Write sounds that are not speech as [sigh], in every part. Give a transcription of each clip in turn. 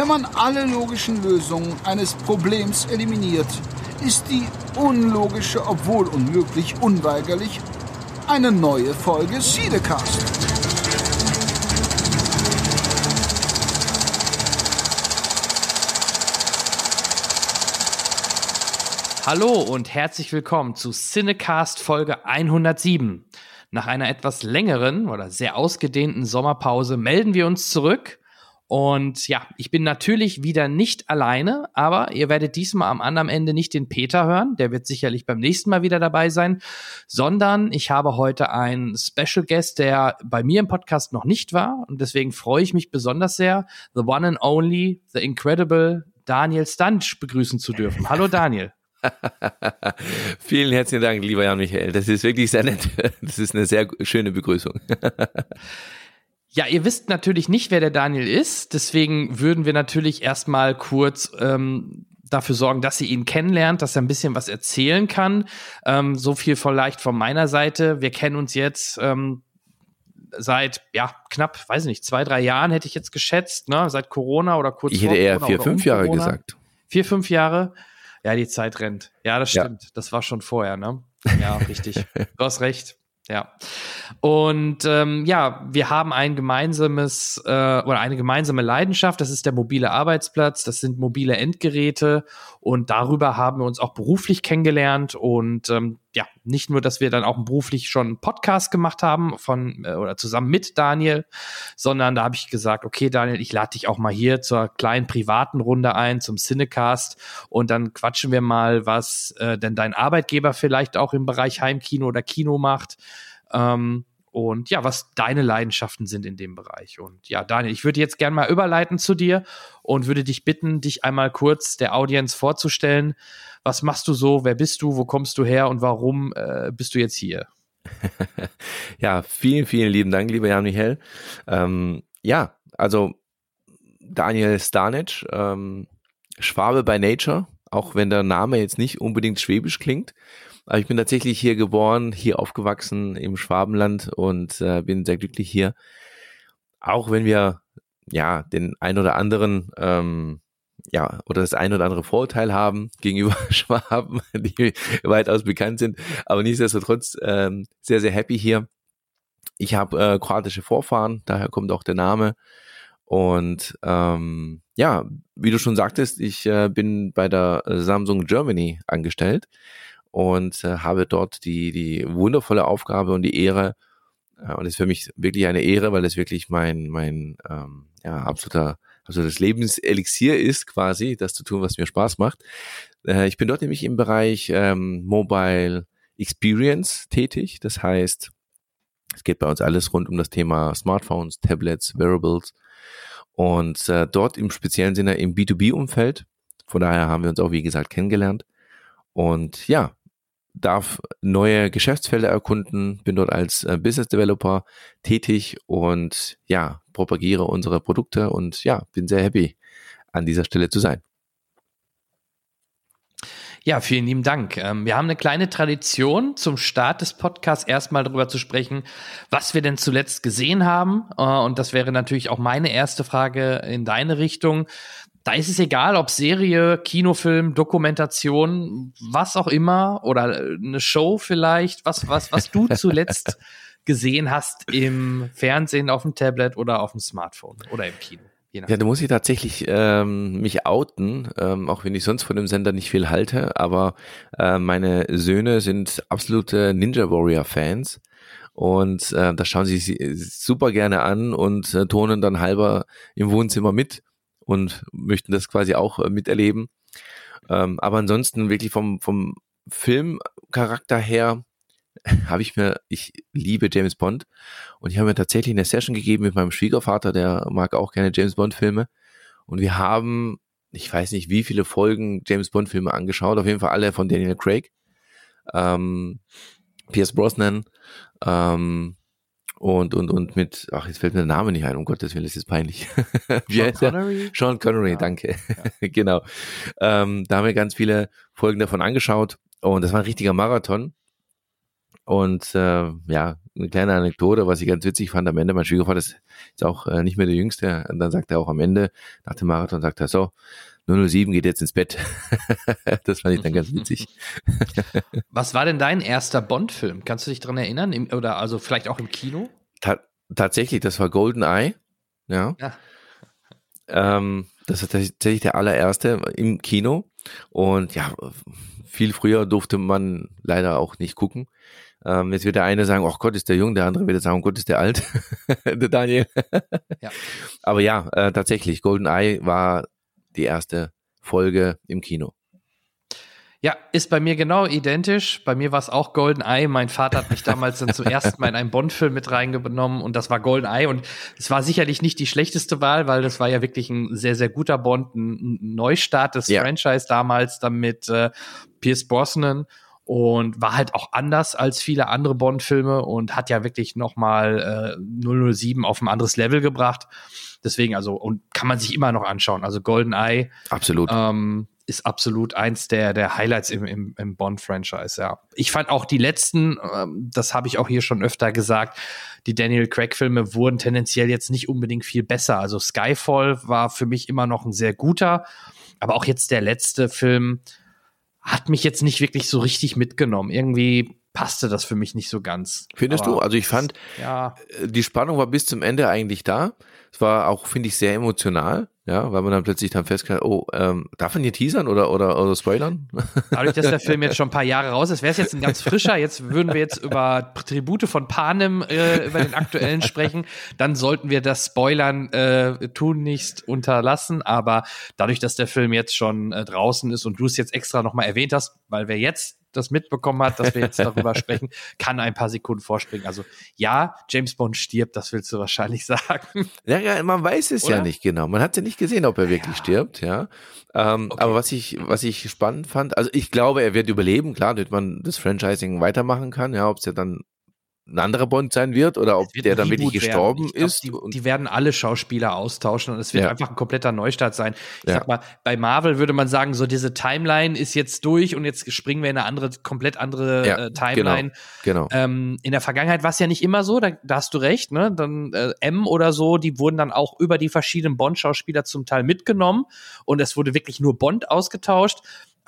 Wenn man alle logischen Lösungen eines Problems eliminiert, ist die unlogische, obwohl unmöglich, unweigerlich eine neue Folge Siedecast. Hallo und herzlich willkommen zu Cinecast Folge 107. Nach einer etwas längeren oder sehr ausgedehnten Sommerpause melden wir uns zurück und ja, ich bin natürlich wieder nicht alleine, aber ihr werdet diesmal am anderen Ende nicht den Peter hören, der wird sicherlich beim nächsten Mal wieder dabei sein, sondern ich habe heute einen Special Guest, der bei mir im Podcast noch nicht war und deswegen freue ich mich besonders sehr, the one and only, the incredible Daniel Stanch begrüßen zu dürfen. Hallo Daniel. [laughs] Vielen herzlichen Dank, lieber Jan Michael. Das ist wirklich sehr nett. Das ist eine sehr schöne Begrüßung. [laughs] Ja, ihr wisst natürlich nicht, wer der Daniel ist. Deswegen würden wir natürlich erstmal kurz ähm, dafür sorgen, dass ihr ihn kennenlernt, dass er ein bisschen was erzählen kann. Ähm, so viel vielleicht von meiner Seite. Wir kennen uns jetzt ähm, seit ja knapp, weiß nicht, zwei drei Jahren hätte ich jetzt geschätzt, ne? Seit Corona oder kurz Ich hätte eher Corona vier fünf um Jahre Corona. gesagt. Vier fünf Jahre. Ja, die Zeit rennt. Ja, das stimmt. Ja. Das war schon vorher, ne? Ja, richtig. [laughs] du hast recht. Ja. Und ähm, ja, wir haben ein gemeinsames äh, oder eine gemeinsame Leidenschaft, das ist der mobile Arbeitsplatz, das sind mobile Endgeräte. Und darüber haben wir uns auch beruflich kennengelernt. Und ähm, ja, nicht nur, dass wir dann auch beruflich schon einen Podcast gemacht haben von äh, oder zusammen mit Daniel, sondern da habe ich gesagt, okay, Daniel, ich lade dich auch mal hier zur kleinen privaten Runde ein, zum Cinecast. Und dann quatschen wir mal, was äh, denn dein Arbeitgeber vielleicht auch im Bereich Heimkino oder Kino macht. Ähm, und ja, was deine Leidenschaften sind in dem Bereich. Und ja, Daniel, ich würde jetzt gerne mal überleiten zu dir und würde dich bitten, dich einmal kurz der Audience vorzustellen. Was machst du so? Wer bist du? Wo kommst du her? Und warum äh, bist du jetzt hier? [laughs] ja, vielen, vielen lieben Dank, lieber Jan Michael. Ähm, ja, also Daniel Stanic, ähm, Schwabe by Nature, auch wenn der Name jetzt nicht unbedingt schwäbisch klingt. Aber ich bin tatsächlich hier geboren, hier aufgewachsen im Schwabenland und äh, bin sehr glücklich hier. Auch wenn wir ja den ein oder anderen ähm, ja, oder das ein oder andere Vorurteil haben [laughs] gegenüber [laughs] Schwaben, die weitaus bekannt sind, aber nichtsdestotrotz ähm, sehr, sehr happy hier. Ich habe äh, kroatische Vorfahren, daher kommt auch der Name. Und ähm, ja, wie du schon sagtest, ich äh, bin bei der Samsung Germany angestellt und äh, habe dort die, die wundervolle Aufgabe und die Ehre, äh, und es ist für mich wirklich eine Ehre, weil es wirklich mein, mein ähm, ja, absoluter, das Lebenselixier ist quasi, das zu tun, was mir Spaß macht. Äh, ich bin dort nämlich im Bereich ähm, Mobile Experience tätig. Das heißt, es geht bei uns alles rund um das Thema Smartphones, Tablets, Wearables und äh, dort im speziellen Sinne im B2B-Umfeld. Von daher haben wir uns auch, wie gesagt, kennengelernt. Und ja, darf neue Geschäftsfelder erkunden, bin dort als äh, Business Developer tätig und ja, propagiere unsere Produkte und ja, bin sehr happy an dieser Stelle zu sein. Ja, vielen lieben Dank. Ähm, wir haben eine kleine Tradition zum Start des Podcasts erstmal darüber zu sprechen, was wir denn zuletzt gesehen haben. Äh, und das wäre natürlich auch meine erste Frage in deine Richtung da ist es egal, ob Serie, Kinofilm, Dokumentation, was auch immer oder äh, eine Show vielleicht, was, was, was du [laughs] zuletzt gesehen hast im Fernsehen, auf dem Tablet oder auf dem Smartphone oder im Kino. Ja, da muss ich tatsächlich ähm, mich outen, ähm, auch wenn ich sonst von dem Sender nicht viel halte, aber äh, meine Söhne sind absolute Ninja Warrior Fans und äh, das schauen sie super gerne an und äh, tonen dann halber im Wohnzimmer mit und möchten das quasi auch äh, miterleben. Ähm, aber ansonsten wirklich vom, vom Filmcharakter her [laughs] habe ich mir, ich liebe James Bond. Und ich habe mir tatsächlich eine Session gegeben mit meinem Schwiegervater, der mag auch gerne James Bond Filme und wir haben, ich weiß nicht wie viele Folgen James Bond Filme angeschaut, auf jeden Fall alle von Daniel Craig, ähm, Pierce Brosnan, ähm, und, und, und mit, ach, jetzt fällt mir der Name nicht ein, um Gottes Willen, es ist peinlich. [laughs] Wie Sean Connery? Sean Connery, ja. danke. Ja. [laughs] genau. Ähm, da haben wir ganz viele Folgen davon angeschaut und das war ein richtiger Marathon. Und äh, ja, eine kleine Anekdote, was ich ganz witzig fand am Ende. Mein Schwiegervater ist, ist auch äh, nicht mehr der Jüngste. Und dann sagt er auch am Ende, nach dem Marathon, sagt er so, 007 geht jetzt ins Bett. [laughs] das fand ich dann ganz [laughs] witzig. Was war denn dein erster Bond-Film? Kannst du dich dran erinnern? Im, oder also vielleicht auch im Kino? Ta tatsächlich, das war Golden Eye. Ja. ja. Ähm, das ist tatsächlich der allererste im Kino. Und ja, viel früher durfte man leider auch nicht gucken. Ähm, jetzt wird der eine sagen, oh Gott, ist der jung, der andere wird sagen, oh Gott, ist der alt, [laughs] der Daniel. ja. Aber ja, äh, tatsächlich, Golden Eye war die erste Folge im Kino. Ja, ist bei mir genau identisch. Bei mir war es auch Golden Eye. Mein Vater hat mich damals dann zum ersten Mal in einen Bond-Film mit reingenommen und das war Golden Eye. Und es war sicherlich nicht die schlechteste Wahl, weil das war ja wirklich ein sehr, sehr guter Bond, ein Neustart des ja. Franchise damals, dann mit äh, Pierce Brosnan und war halt auch anders als viele andere Bond-Filme und hat ja wirklich nochmal äh, 007 auf ein anderes Level gebracht. Deswegen, also, und kann man sich immer noch anschauen. Also Golden Eye. Absolut. Ähm, ist absolut eins der, der Highlights im, im, im Bond-Franchise, ja. Ich fand auch die letzten, ähm, das habe ich auch hier schon öfter gesagt, die Daniel Craig-Filme wurden tendenziell jetzt nicht unbedingt viel besser. Also Skyfall war für mich immer noch ein sehr guter, aber auch jetzt der letzte Film hat mich jetzt nicht wirklich so richtig mitgenommen. Irgendwie passte das für mich nicht so ganz. Findest aber du? Also ich fand, ja. Äh, die Spannung war bis zum Ende eigentlich da. Es war auch, finde ich, sehr emotional, ja, weil man dann plötzlich dann feststellt, oh, ähm, darf man hier teasern oder, oder, oder spoilern? [laughs] Dadurch, dass der Film jetzt schon ein paar Jahre raus ist, wäre es jetzt ein ganz frischer. Jetzt würden wir jetzt über Tribute von Panem, äh, über den aktuellen sprechen. Dann sollten wir das Spoilern äh, tun nicht unterlassen. Aber dadurch, dass der Film jetzt schon äh, draußen ist und du es jetzt extra nochmal erwähnt hast, weil wir jetzt das mitbekommen hat, dass wir jetzt [laughs] darüber sprechen, kann ein paar Sekunden vorspringen. Also ja, James Bond stirbt, das willst du wahrscheinlich [laughs] sagen. Ja, ja man weiß es Oder? ja nicht genau. Man hat ja nicht gesehen, ob er wirklich ja. stirbt, ja. Ähm, okay. Aber was ich, was ich spannend fand, also ich glaube, er wird überleben, klar, damit man das Franchising weitermachen kann, ja, ob es ja dann ein anderer Bond sein wird oder ob der dann wirklich gestorben glaub, ist. Die, die, werden alle Schauspieler austauschen und es wird ja. einfach ein kompletter Neustart sein. Ich ja. sag mal, bei Marvel würde man sagen, so diese Timeline ist jetzt durch und jetzt springen wir in eine andere, komplett andere ja, äh, Timeline. Genau. genau. Ähm, in der Vergangenheit war es ja nicht immer so, da, da, hast du recht, ne? Dann äh, M oder so, die wurden dann auch über die verschiedenen Bond-Schauspieler zum Teil mitgenommen und es wurde wirklich nur Bond ausgetauscht.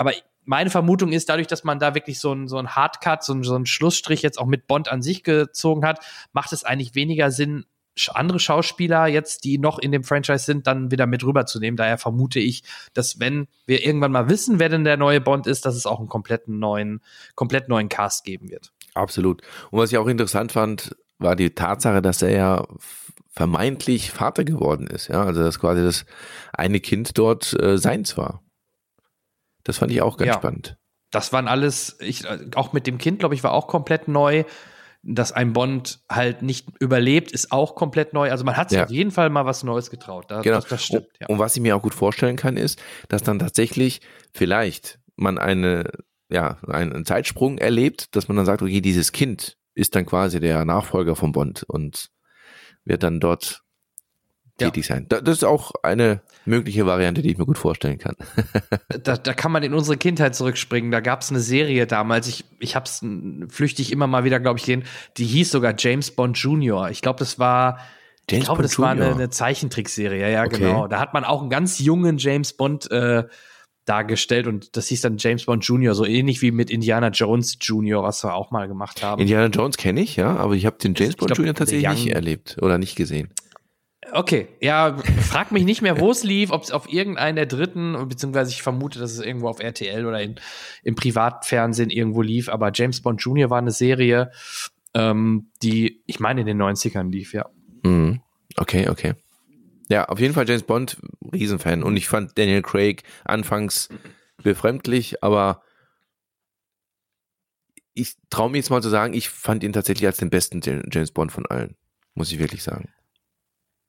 Aber meine Vermutung ist, dadurch, dass man da wirklich so ein, so ein Hardcut, so ein, so ein Schlussstrich jetzt auch mit Bond an sich gezogen hat, macht es eigentlich weniger Sinn, andere Schauspieler jetzt, die noch in dem Franchise sind, dann wieder mit rüberzunehmen. Daher vermute ich, dass wenn wir irgendwann mal wissen, wer denn der neue Bond ist, dass es auch einen kompletten neuen, komplett neuen Cast geben wird. Absolut. Und was ich auch interessant fand, war die Tatsache, dass er ja vermeintlich Vater geworden ist. Ja, also dass quasi das eine Kind dort äh, seins war. Das fand ich auch ganz ja. spannend. Das waren alles, ich, auch mit dem Kind, glaube ich, war auch komplett neu. Dass ein Bond halt nicht überlebt, ist auch komplett neu. Also man hat sich ja. auf jeden Fall mal was Neues getraut. Da, genau. das, das stimmt. Ja. Und was ich mir auch gut vorstellen kann, ist, dass dann tatsächlich vielleicht man eine, ja, einen Zeitsprung erlebt, dass man dann sagt, okay, dieses Kind ist dann quasi der Nachfolger von Bond und wird dann dort tätig sein. Das ist auch eine mögliche Variante, die ich mir gut vorstellen kann. [laughs] da, da kann man in unsere Kindheit zurückspringen. Da gab es eine Serie damals, ich, ich habe es flüchtig immer mal wieder, glaube ich, gesehen, die hieß sogar James Bond Junior. Ich glaube, das war James ich glaube, das war eine, eine Zeichentrickserie, ja, okay. genau. Da hat man auch einen ganz jungen James Bond äh, dargestellt und das hieß dann James Bond Junior, so ähnlich wie mit Indiana Jones Junior, was wir auch mal gemacht haben. Indiana Jones kenne ich, ja, aber ich habe den James Bond glaub, Junior tatsächlich nicht erlebt oder nicht gesehen. Okay, ja, frag mich nicht mehr, wo es lief, ob es auf irgendeinen der dritten, beziehungsweise ich vermute, dass es irgendwo auf RTL oder in, im Privatfernsehen irgendwo lief, aber James Bond Jr. war eine Serie, ähm, die, ich meine, in den 90ern lief, ja. Mhm. Okay, okay. Ja, auf jeden Fall James Bond, Riesenfan. Und ich fand Daniel Craig anfangs befremdlich, aber ich traue mir jetzt mal zu sagen, ich fand ihn tatsächlich als den besten James Bond von allen. Muss ich wirklich sagen.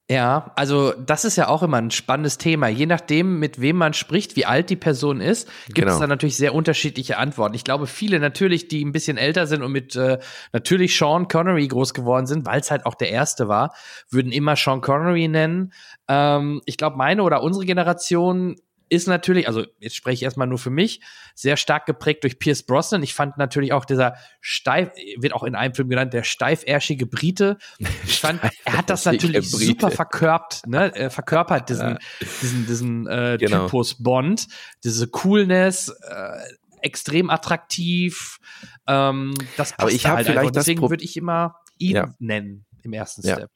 Ja, also das ist ja auch immer ein spannendes Thema. Je nachdem, mit wem man spricht, wie alt die Person ist, gibt genau. es da natürlich sehr unterschiedliche Antworten. Ich glaube, viele natürlich, die ein bisschen älter sind und mit äh, natürlich Sean Connery groß geworden sind, weil es halt auch der erste war, würden immer Sean Connery nennen. Ähm, ich glaube, meine oder unsere Generation ist natürlich, also jetzt spreche ich erstmal nur für mich, sehr stark geprägt durch Pierce Brosnan. Ich fand natürlich auch dieser steif, wird auch in einem Film genannt, der steifärschige Brite. Ich fand, [laughs] er hat das natürlich Brite. super verkörpert, ne, äh, verkörpert, diesen, ja. diesen, diesen äh, genau. Typus Bond, diese Coolness, äh, extrem attraktiv. Ähm, das passt Aber ich habe halt vielleicht einfach. Deswegen würde ich immer ihn ja. nennen im ersten Step.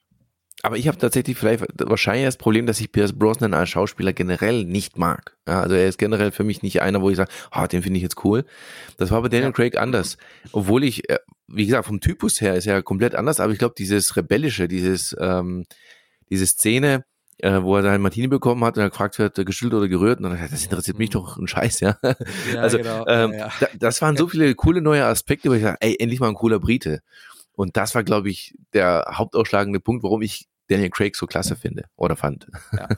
Aber ich habe tatsächlich vielleicht wahrscheinlich das Problem, dass ich Pierce Brosnan als Schauspieler generell nicht mag. Ja, also er ist generell für mich nicht einer, wo ich sage, oh, den finde ich jetzt cool. Das war bei Daniel ja. Craig anders. Obwohl ich, äh, wie gesagt, vom Typus her ist er komplett anders, aber ich glaube, dieses Rebellische, dieses, ähm, diese Szene, äh, wo er seinen Martini bekommen hat und er gefragt wird, geschüttelt oder gerührt, und dann hat das interessiert mich doch ein Scheiß, ja. ja [laughs] also genau. ähm, ja. das waren so viele coole neue Aspekte, wo ich sage, ey, endlich mal ein cooler Brite. Und das war, glaube ich, der hauptausschlagende Punkt, warum ich Daniel Craig so klasse finde oder fand. Ja,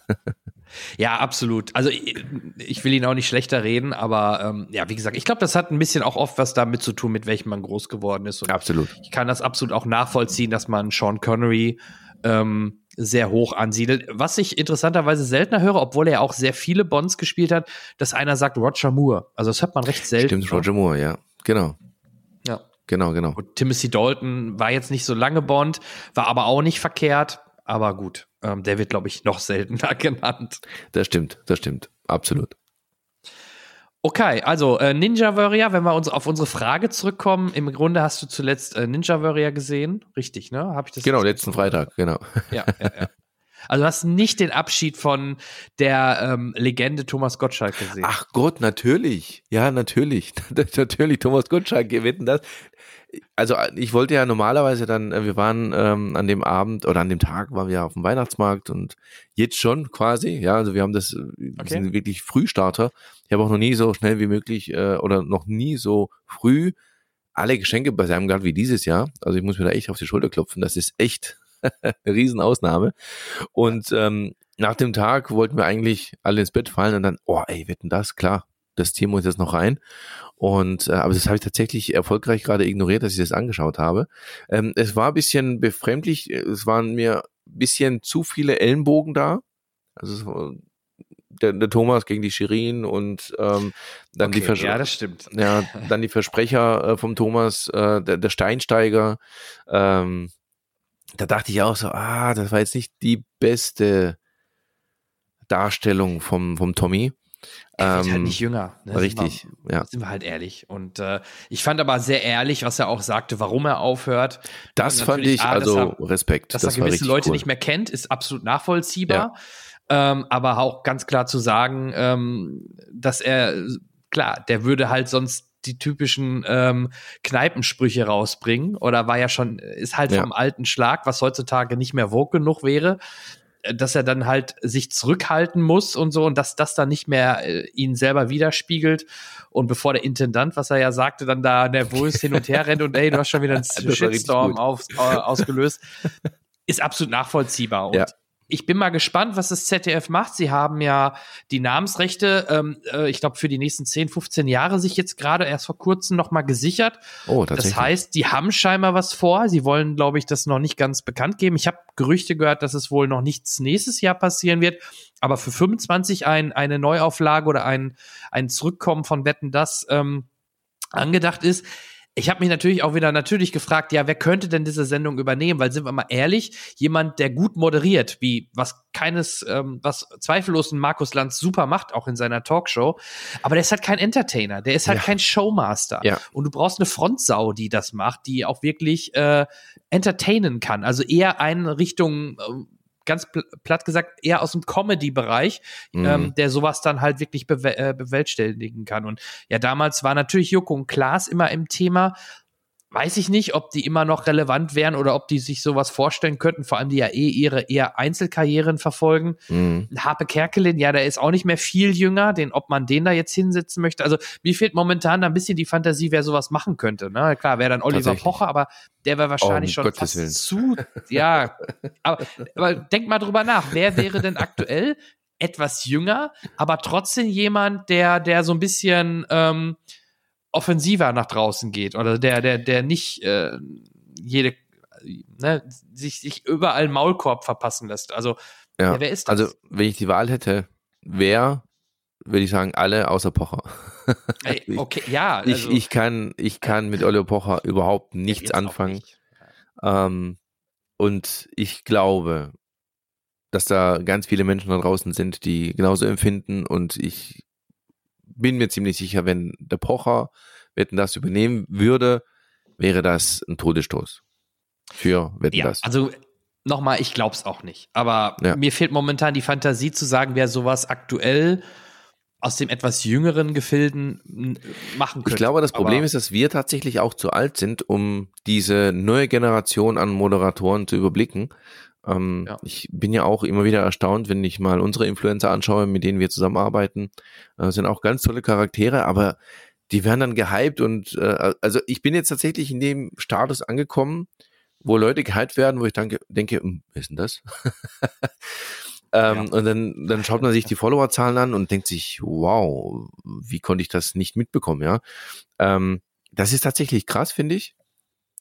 ja absolut. Also ich, ich, will ihn auch nicht schlechter reden, aber ähm, ja, wie gesagt, ich glaube, das hat ein bisschen auch oft was damit zu tun, mit welchem man groß geworden ist. Und absolut. Ich kann das absolut auch nachvollziehen, dass man Sean Connery ähm, sehr hoch ansiedelt. Was ich interessanterweise seltener höre, obwohl er auch sehr viele Bonds gespielt hat, dass einer sagt Roger Moore. Also das hört man recht selten. Stimmt, Roger Moore, ja. Genau. Genau, genau. Und Timothy Dalton war jetzt nicht so lange Bond, war aber auch nicht verkehrt. Aber gut, ähm, der wird, glaube ich, noch seltener [laughs] genannt. Das stimmt, das stimmt. Absolut. Okay, also äh, Ninja Warrior, wenn wir uns auf unsere Frage zurückkommen, im Grunde hast du zuletzt äh, Ninja Warrior gesehen, richtig, ne? Habe ich das? Genau, letzten Freitag, genau. Ja, ja, ja. [laughs] Also du hast nicht den Abschied von der ähm, Legende Thomas Gottschalk gesehen. Ach Gott, natürlich. Ja, natürlich. [laughs] natürlich, Thomas Gottschalk, wetten das also ich wollte ja normalerweise dann, äh, wir waren ähm, an dem Abend oder an dem Tag waren wir auf dem Weihnachtsmarkt und jetzt schon quasi, ja, also wir haben das, äh, wir okay. sind wirklich Frühstarter. Ich habe auch noch nie so schnell wie möglich äh, oder noch nie so früh alle Geschenke beisammen gehabt wie dieses Jahr. Also ich muss mir da echt auf die Schulter klopfen. Das ist echt [laughs] eine Riesenausnahme. Und ähm, nach dem Tag wollten wir eigentlich alle ins Bett fallen und dann, oh ey, wetten das, klar, das Thema muss jetzt noch rein. Und äh, aber das habe ich tatsächlich erfolgreich gerade ignoriert, dass ich das angeschaut habe. Ähm, es war ein bisschen befremdlich, es waren mir ein bisschen zu viele Ellenbogen da. Also der, der Thomas gegen die Shirin und ähm, dann okay, die Vers ja, das stimmt. Ja, dann die [laughs] Versprecher äh, vom Thomas, äh, der, der Steinsteiger. Ähm, da dachte ich auch so, ah, das war jetzt nicht die beste Darstellung vom, vom Tommy. Er wird halt ähm, nicht jünger. Ne? Richtig, sind wir, ja. Sind wir halt ehrlich. Und äh, ich fand aber sehr ehrlich, was er auch sagte, warum er aufhört. Das fand ich, A, also deshalb, Respekt. Dass das er gewisse Leute cool. nicht mehr kennt, ist absolut nachvollziehbar. Ja. Ähm, aber auch ganz klar zu sagen, ähm, dass er, klar, der würde halt sonst die typischen ähm, Kneipensprüche rausbringen oder war ja schon, ist halt ja. vom alten Schlag, was heutzutage nicht mehr vogue genug wäre dass er dann halt sich zurückhalten muss und so und dass das dann nicht mehr äh, ihn selber widerspiegelt. Und bevor der Intendant, was er ja sagte, dann da nervös hin und her rennt und ey, du hast schon wieder einen [laughs] Shitstorm auf, äh, ausgelöst, ist absolut nachvollziehbar. Und ja ich bin mal gespannt, was das ZDF macht. Sie haben ja die Namensrechte, ähm, äh, ich glaube, für die nächsten 10, 15 Jahre sich jetzt gerade erst vor kurzem noch mal gesichert. Oh, tatsächlich. Das heißt, die haben scheinbar was vor. Sie wollen, glaube ich, das noch nicht ganz bekannt geben. Ich habe Gerüchte gehört, dass es wohl noch nichts nächstes Jahr passieren wird. Aber für 25 ein, eine Neuauflage oder ein, ein Zurückkommen von Wetten, das ähm, angedacht ist ich habe mich natürlich auch wieder natürlich gefragt, ja, wer könnte denn diese Sendung übernehmen? Weil sind wir mal ehrlich, jemand, der gut moderiert, wie was keines, ähm, was zweifellos ein Markus Lanz super macht, auch in seiner Talkshow, aber der ist halt kein Entertainer, der ist halt ja. kein Showmaster. Ja. Und du brauchst eine Frontsau, die das macht, die auch wirklich äh, entertainen kann. Also eher eine Richtung äh, ganz platt gesagt eher aus dem Comedy-Bereich, mhm. ähm, der sowas dann halt wirklich bew äh, bewältigen kann. Und ja, damals war natürlich Joko und Klaas immer im Thema weiß ich nicht, ob die immer noch relevant wären oder ob die sich sowas vorstellen könnten, vor allem die ja eh ihre eher Einzelkarrieren verfolgen. Mhm. Harpe Kerkelin, ja, der ist auch nicht mehr viel jünger, den, ob man den da jetzt hinsetzen möchte. Also mir fehlt momentan da ein bisschen die Fantasie, wer sowas machen könnte. Ne? Klar, wäre dann Oliver Pocher, aber der wäre wahrscheinlich oh, schon Gottes fast Willen. zu, ja. aber, aber denk mal drüber nach, wer wäre denn aktuell etwas jünger, aber trotzdem jemand, der, der so ein bisschen ähm, offensiver nach draußen geht oder der, der, der nicht äh, jede, ne, sich, sich überall Maulkorb verpassen lässt. Also, ja, wer ist das? Also, wenn ich die Wahl hätte, wer würde ich sagen, alle außer Pocher. [laughs] Ey, okay, ja. Also, ich, ich, kann, ich kann mit Oliver Pocher überhaupt nichts anfangen. Nicht. Ähm, und ich glaube, dass da ganz viele Menschen da draußen sind, die genauso empfinden. Und ich bin mir ziemlich sicher, wenn der Pocher Wetten das übernehmen würde, wäre das ein Todesstoß für Wetten ja, das. Also nochmal, ich glaube es auch nicht. Aber ja. mir fehlt momentan die Fantasie zu sagen, wer sowas aktuell aus dem etwas jüngeren Gefilden machen könnte. Ich glaube, das Problem Aber ist, dass wir tatsächlich auch zu alt sind, um diese neue Generation an Moderatoren zu überblicken. Ähm, ja. Ich bin ja auch immer wieder erstaunt, wenn ich mal unsere Influencer anschaue, mit denen wir zusammenarbeiten. Äh, sind auch ganz tolle Charaktere, aber die werden dann gehypt und äh, also ich bin jetzt tatsächlich in dem Status angekommen, wo Leute gehypt werden, wo ich dann denke, hm, wer ist denn das? [laughs] ähm, ja. Und dann, dann schaut man sich die Followerzahlen an und denkt sich, wow, wie konnte ich das nicht mitbekommen, ja? Ähm, das ist tatsächlich krass, finde ich.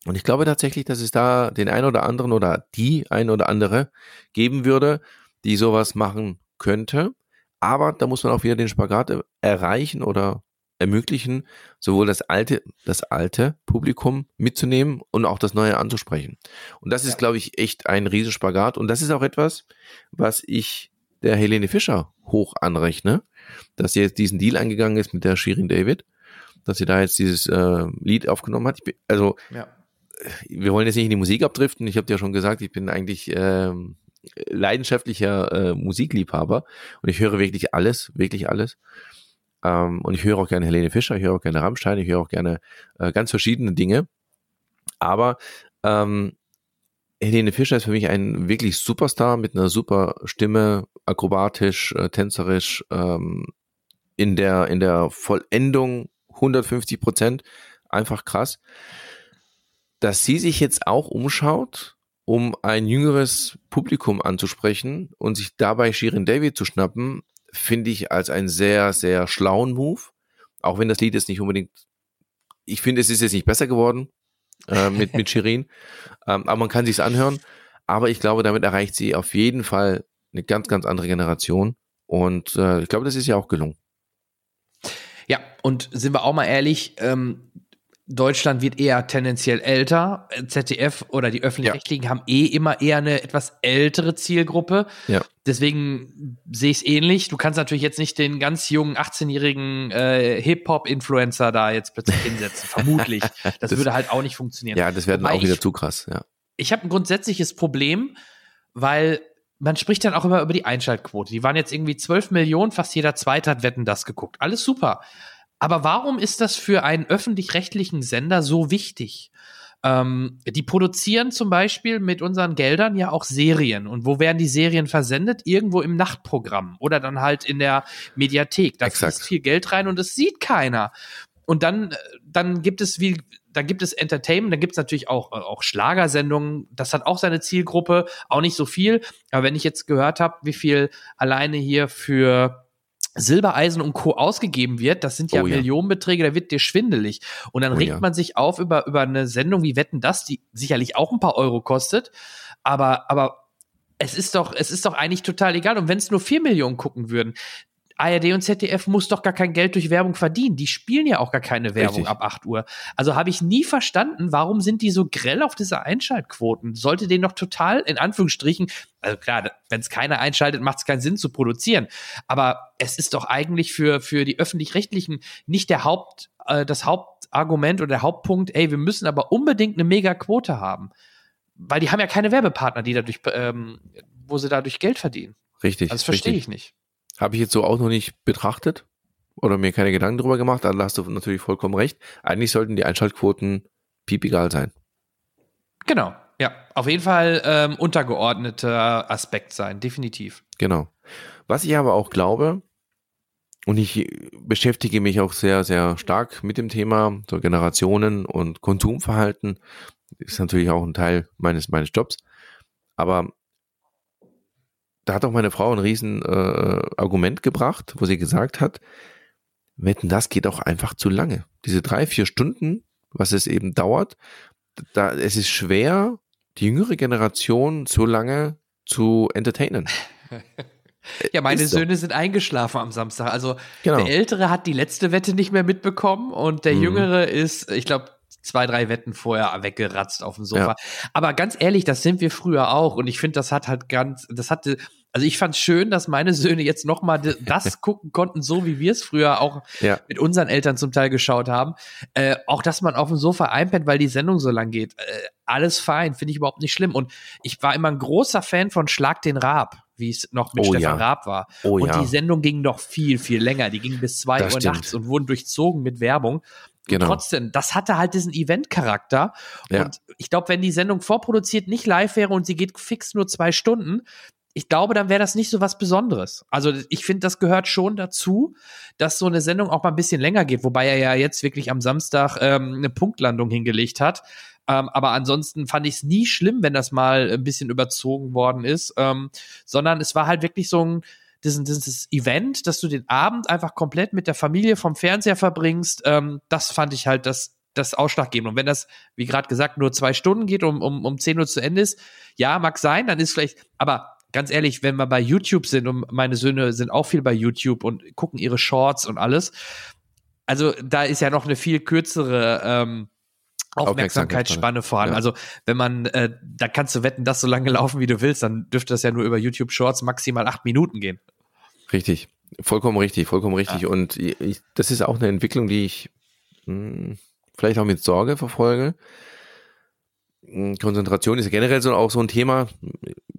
Und ich glaube tatsächlich, dass es da den einen oder anderen oder die ein oder andere geben würde, die sowas machen könnte. Aber da muss man auch wieder den Spagat erreichen oder ermöglichen, sowohl das alte, das alte Publikum mitzunehmen und auch das neue anzusprechen. Und das ist, glaube ich, echt ein Riesenspagat. Und das ist auch etwas, was ich der Helene Fischer hoch anrechne, dass sie jetzt diesen Deal eingegangen ist mit der Shirin David, dass sie da jetzt dieses äh, Lied aufgenommen hat. Bin, also, ja. Wir wollen jetzt nicht in die Musik abdriften. Ich habe dir ja schon gesagt, ich bin eigentlich ähm, leidenschaftlicher äh, Musikliebhaber und ich höre wirklich alles, wirklich alles. Ähm, und ich höre auch gerne Helene Fischer, ich höre auch gerne Rammstein, ich höre auch gerne äh, ganz verschiedene Dinge. Aber ähm, Helene Fischer ist für mich ein wirklich Superstar mit einer super Stimme, akrobatisch, äh, tänzerisch, ähm, in der, in der Vollendung 150 Prozent. Einfach krass. Dass sie sich jetzt auch umschaut, um ein jüngeres Publikum anzusprechen und sich dabei Shirin David zu schnappen, finde ich als einen sehr, sehr schlauen Move. Auch wenn das Lied jetzt nicht unbedingt, ich finde, es ist jetzt nicht besser geworden äh, mit, mit [laughs] Shirin, ähm, aber man kann sich's anhören. Aber ich glaube, damit erreicht sie auf jeden Fall eine ganz, ganz andere Generation. Und äh, ich glaube, das ist ja auch gelungen. Ja, und sind wir auch mal ehrlich, ähm, Deutschland wird eher tendenziell älter. ZDF oder die öffentlich-rechtlichen ja. haben eh immer eher eine etwas ältere Zielgruppe. Ja. Deswegen sehe ich es ähnlich. Du kannst natürlich jetzt nicht den ganz jungen 18-jährigen äh, Hip-Hop-Influencer da jetzt plötzlich hinsetzen. [laughs] Vermutlich. Das, das, würde halt auch nicht funktionieren. Ja, das wäre dann auch wieder ich, zu krass. Ja. Ich habe ein grundsätzliches Problem, weil man spricht dann auch immer über die Einschaltquote. Die waren jetzt irgendwie 12 Millionen, fast jeder Zweite hat Wetten das geguckt. Alles super. Aber warum ist das für einen öffentlich-rechtlichen Sender so wichtig? Ähm, die produzieren zum Beispiel mit unseren Geldern ja auch Serien. Und wo werden die Serien versendet? Irgendwo im Nachtprogramm oder dann halt in der Mediathek. Da fließt viel Geld rein und es sieht keiner. Und dann, dann gibt es wie, dann gibt es Entertainment, dann gibt es natürlich auch, auch Schlagersendungen. Das hat auch seine Zielgruppe, auch nicht so viel. Aber wenn ich jetzt gehört habe, wie viel alleine hier für Silbereisen und Co. ausgegeben wird, das sind ja, oh, ja. Millionenbeträge, da wird dir schwindelig. Und dann oh, regt ja. man sich auf über, über eine Sendung wie Wetten das, die sicherlich auch ein paar Euro kostet, aber, aber es ist doch, es ist doch eigentlich total egal. Und wenn es nur vier Millionen gucken würden, ARD und ZDF muss doch gar kein Geld durch Werbung verdienen. Die spielen ja auch gar keine Werbung Richtig. ab 8 Uhr. Also habe ich nie verstanden, warum sind die so grell auf diese Einschaltquoten? Sollte den doch total, in Anführungsstrichen, also klar, wenn es keiner einschaltet, macht es keinen Sinn zu produzieren. Aber es ist doch eigentlich für, für die Öffentlich-Rechtlichen nicht der Haupt, äh, das Hauptargument oder der Hauptpunkt, ey, wir müssen aber unbedingt eine Mega-Quote haben. Weil die haben ja keine Werbepartner, die dadurch, ähm, wo sie dadurch Geld verdienen. Richtig. Das verstehe ich nicht. Habe ich jetzt so auch noch nicht betrachtet oder mir keine Gedanken drüber gemacht, da hast du natürlich vollkommen recht. Eigentlich sollten die Einschaltquoten piepegal sein. Genau, ja. Auf jeden Fall ähm, untergeordneter Aspekt sein, definitiv. Genau. Was ich aber auch glaube, und ich beschäftige mich auch sehr, sehr stark mit dem Thema so Generationen und Konsumverhalten, ist natürlich auch ein Teil meines, meines Jobs. Aber da hat auch meine Frau ein riesen äh, Argument gebracht, wo sie gesagt hat, wetten, das geht auch einfach zu lange. Diese drei, vier Stunden, was es eben dauert, da, es ist schwer, die jüngere Generation so lange zu entertainen. [laughs] Ja, meine Ist so. Söhne sind eingeschlafen am Samstag. Also Genau. der Ältere hat die letzte Wette nicht mehr mitbekommen und der Mhm. Jüngere ist, ich glaube, zwei, drei Wetten vorher weggeratzt auf dem Sofa. Ja. Aber ganz ehrlich, das sind wir früher auch. Und ich finde, das hat halt ganz, das hatte, also ich fand schön, dass meine Söhne jetzt noch mal das [laughs] gucken konnten, so wie wir es früher auch Ja. mit unseren Eltern zum Teil geschaut haben. Äh, auch, dass man auf dem Sofa einpennt, weil die Sendung so lang geht. Äh, alles fein, finde ich überhaupt nicht schlimm. Und ich war immer ein großer Fan von Schlag den Raab, wie es noch mit Oh Stefan ja. Raab war. Oh und ja. die Sendung ging noch viel, viel länger. Die ging bis zwei Das Uhr stimmt. nachts und wurden durchzogen mit Werbung. Genau. Trotzdem, das hatte halt diesen Event-Charakter. Ja. Und ich glaube, wenn die Sendung vorproduziert nicht live wäre und sie geht fix nur zwei Stunden, ich glaube, dann wäre das nicht so was Besonderes. Also ich finde, das gehört schon dazu, dass so eine Sendung auch mal ein bisschen länger geht, wobei er ja jetzt wirklich am Samstag ähm, eine Punktlandung hingelegt hat. Ähm, aber ansonsten fand ich es nie schlimm, wenn das mal ein bisschen überzogen worden ist, ähm, sondern es war halt wirklich so ein diesen, dieses Event, dass du den Abend einfach komplett mit der Familie vom Fernseher verbringst, ähm, das fand ich halt das, das Ausschlaggebende. Und wenn das, wie gerade gesagt, nur zwei Stunden geht, um, um, um 10 Uhr zu Ende ist, ja, mag sein, dann ist vielleicht, aber ganz ehrlich, wenn wir bei YouTube sind und meine Söhne sind auch viel bei YouTube und gucken ihre Shorts und alles, also da ist ja noch eine viel kürzere ähm, Aufmerksamkeitsspanne vorhanden. Ja. Also wenn man, äh, da kannst du wetten, dass so lange [laughs] laufen, wie du willst, dann dürfte das ja nur über YouTube Shorts maximal acht Minuten gehen. Richtig. Vollkommen richtig, vollkommen richtig. Und ich, das ist auch eine Entwicklung, die ich mh, vielleicht auch mit Sorge verfolge. Mh, Konzentration ist generell so auch so ein Thema.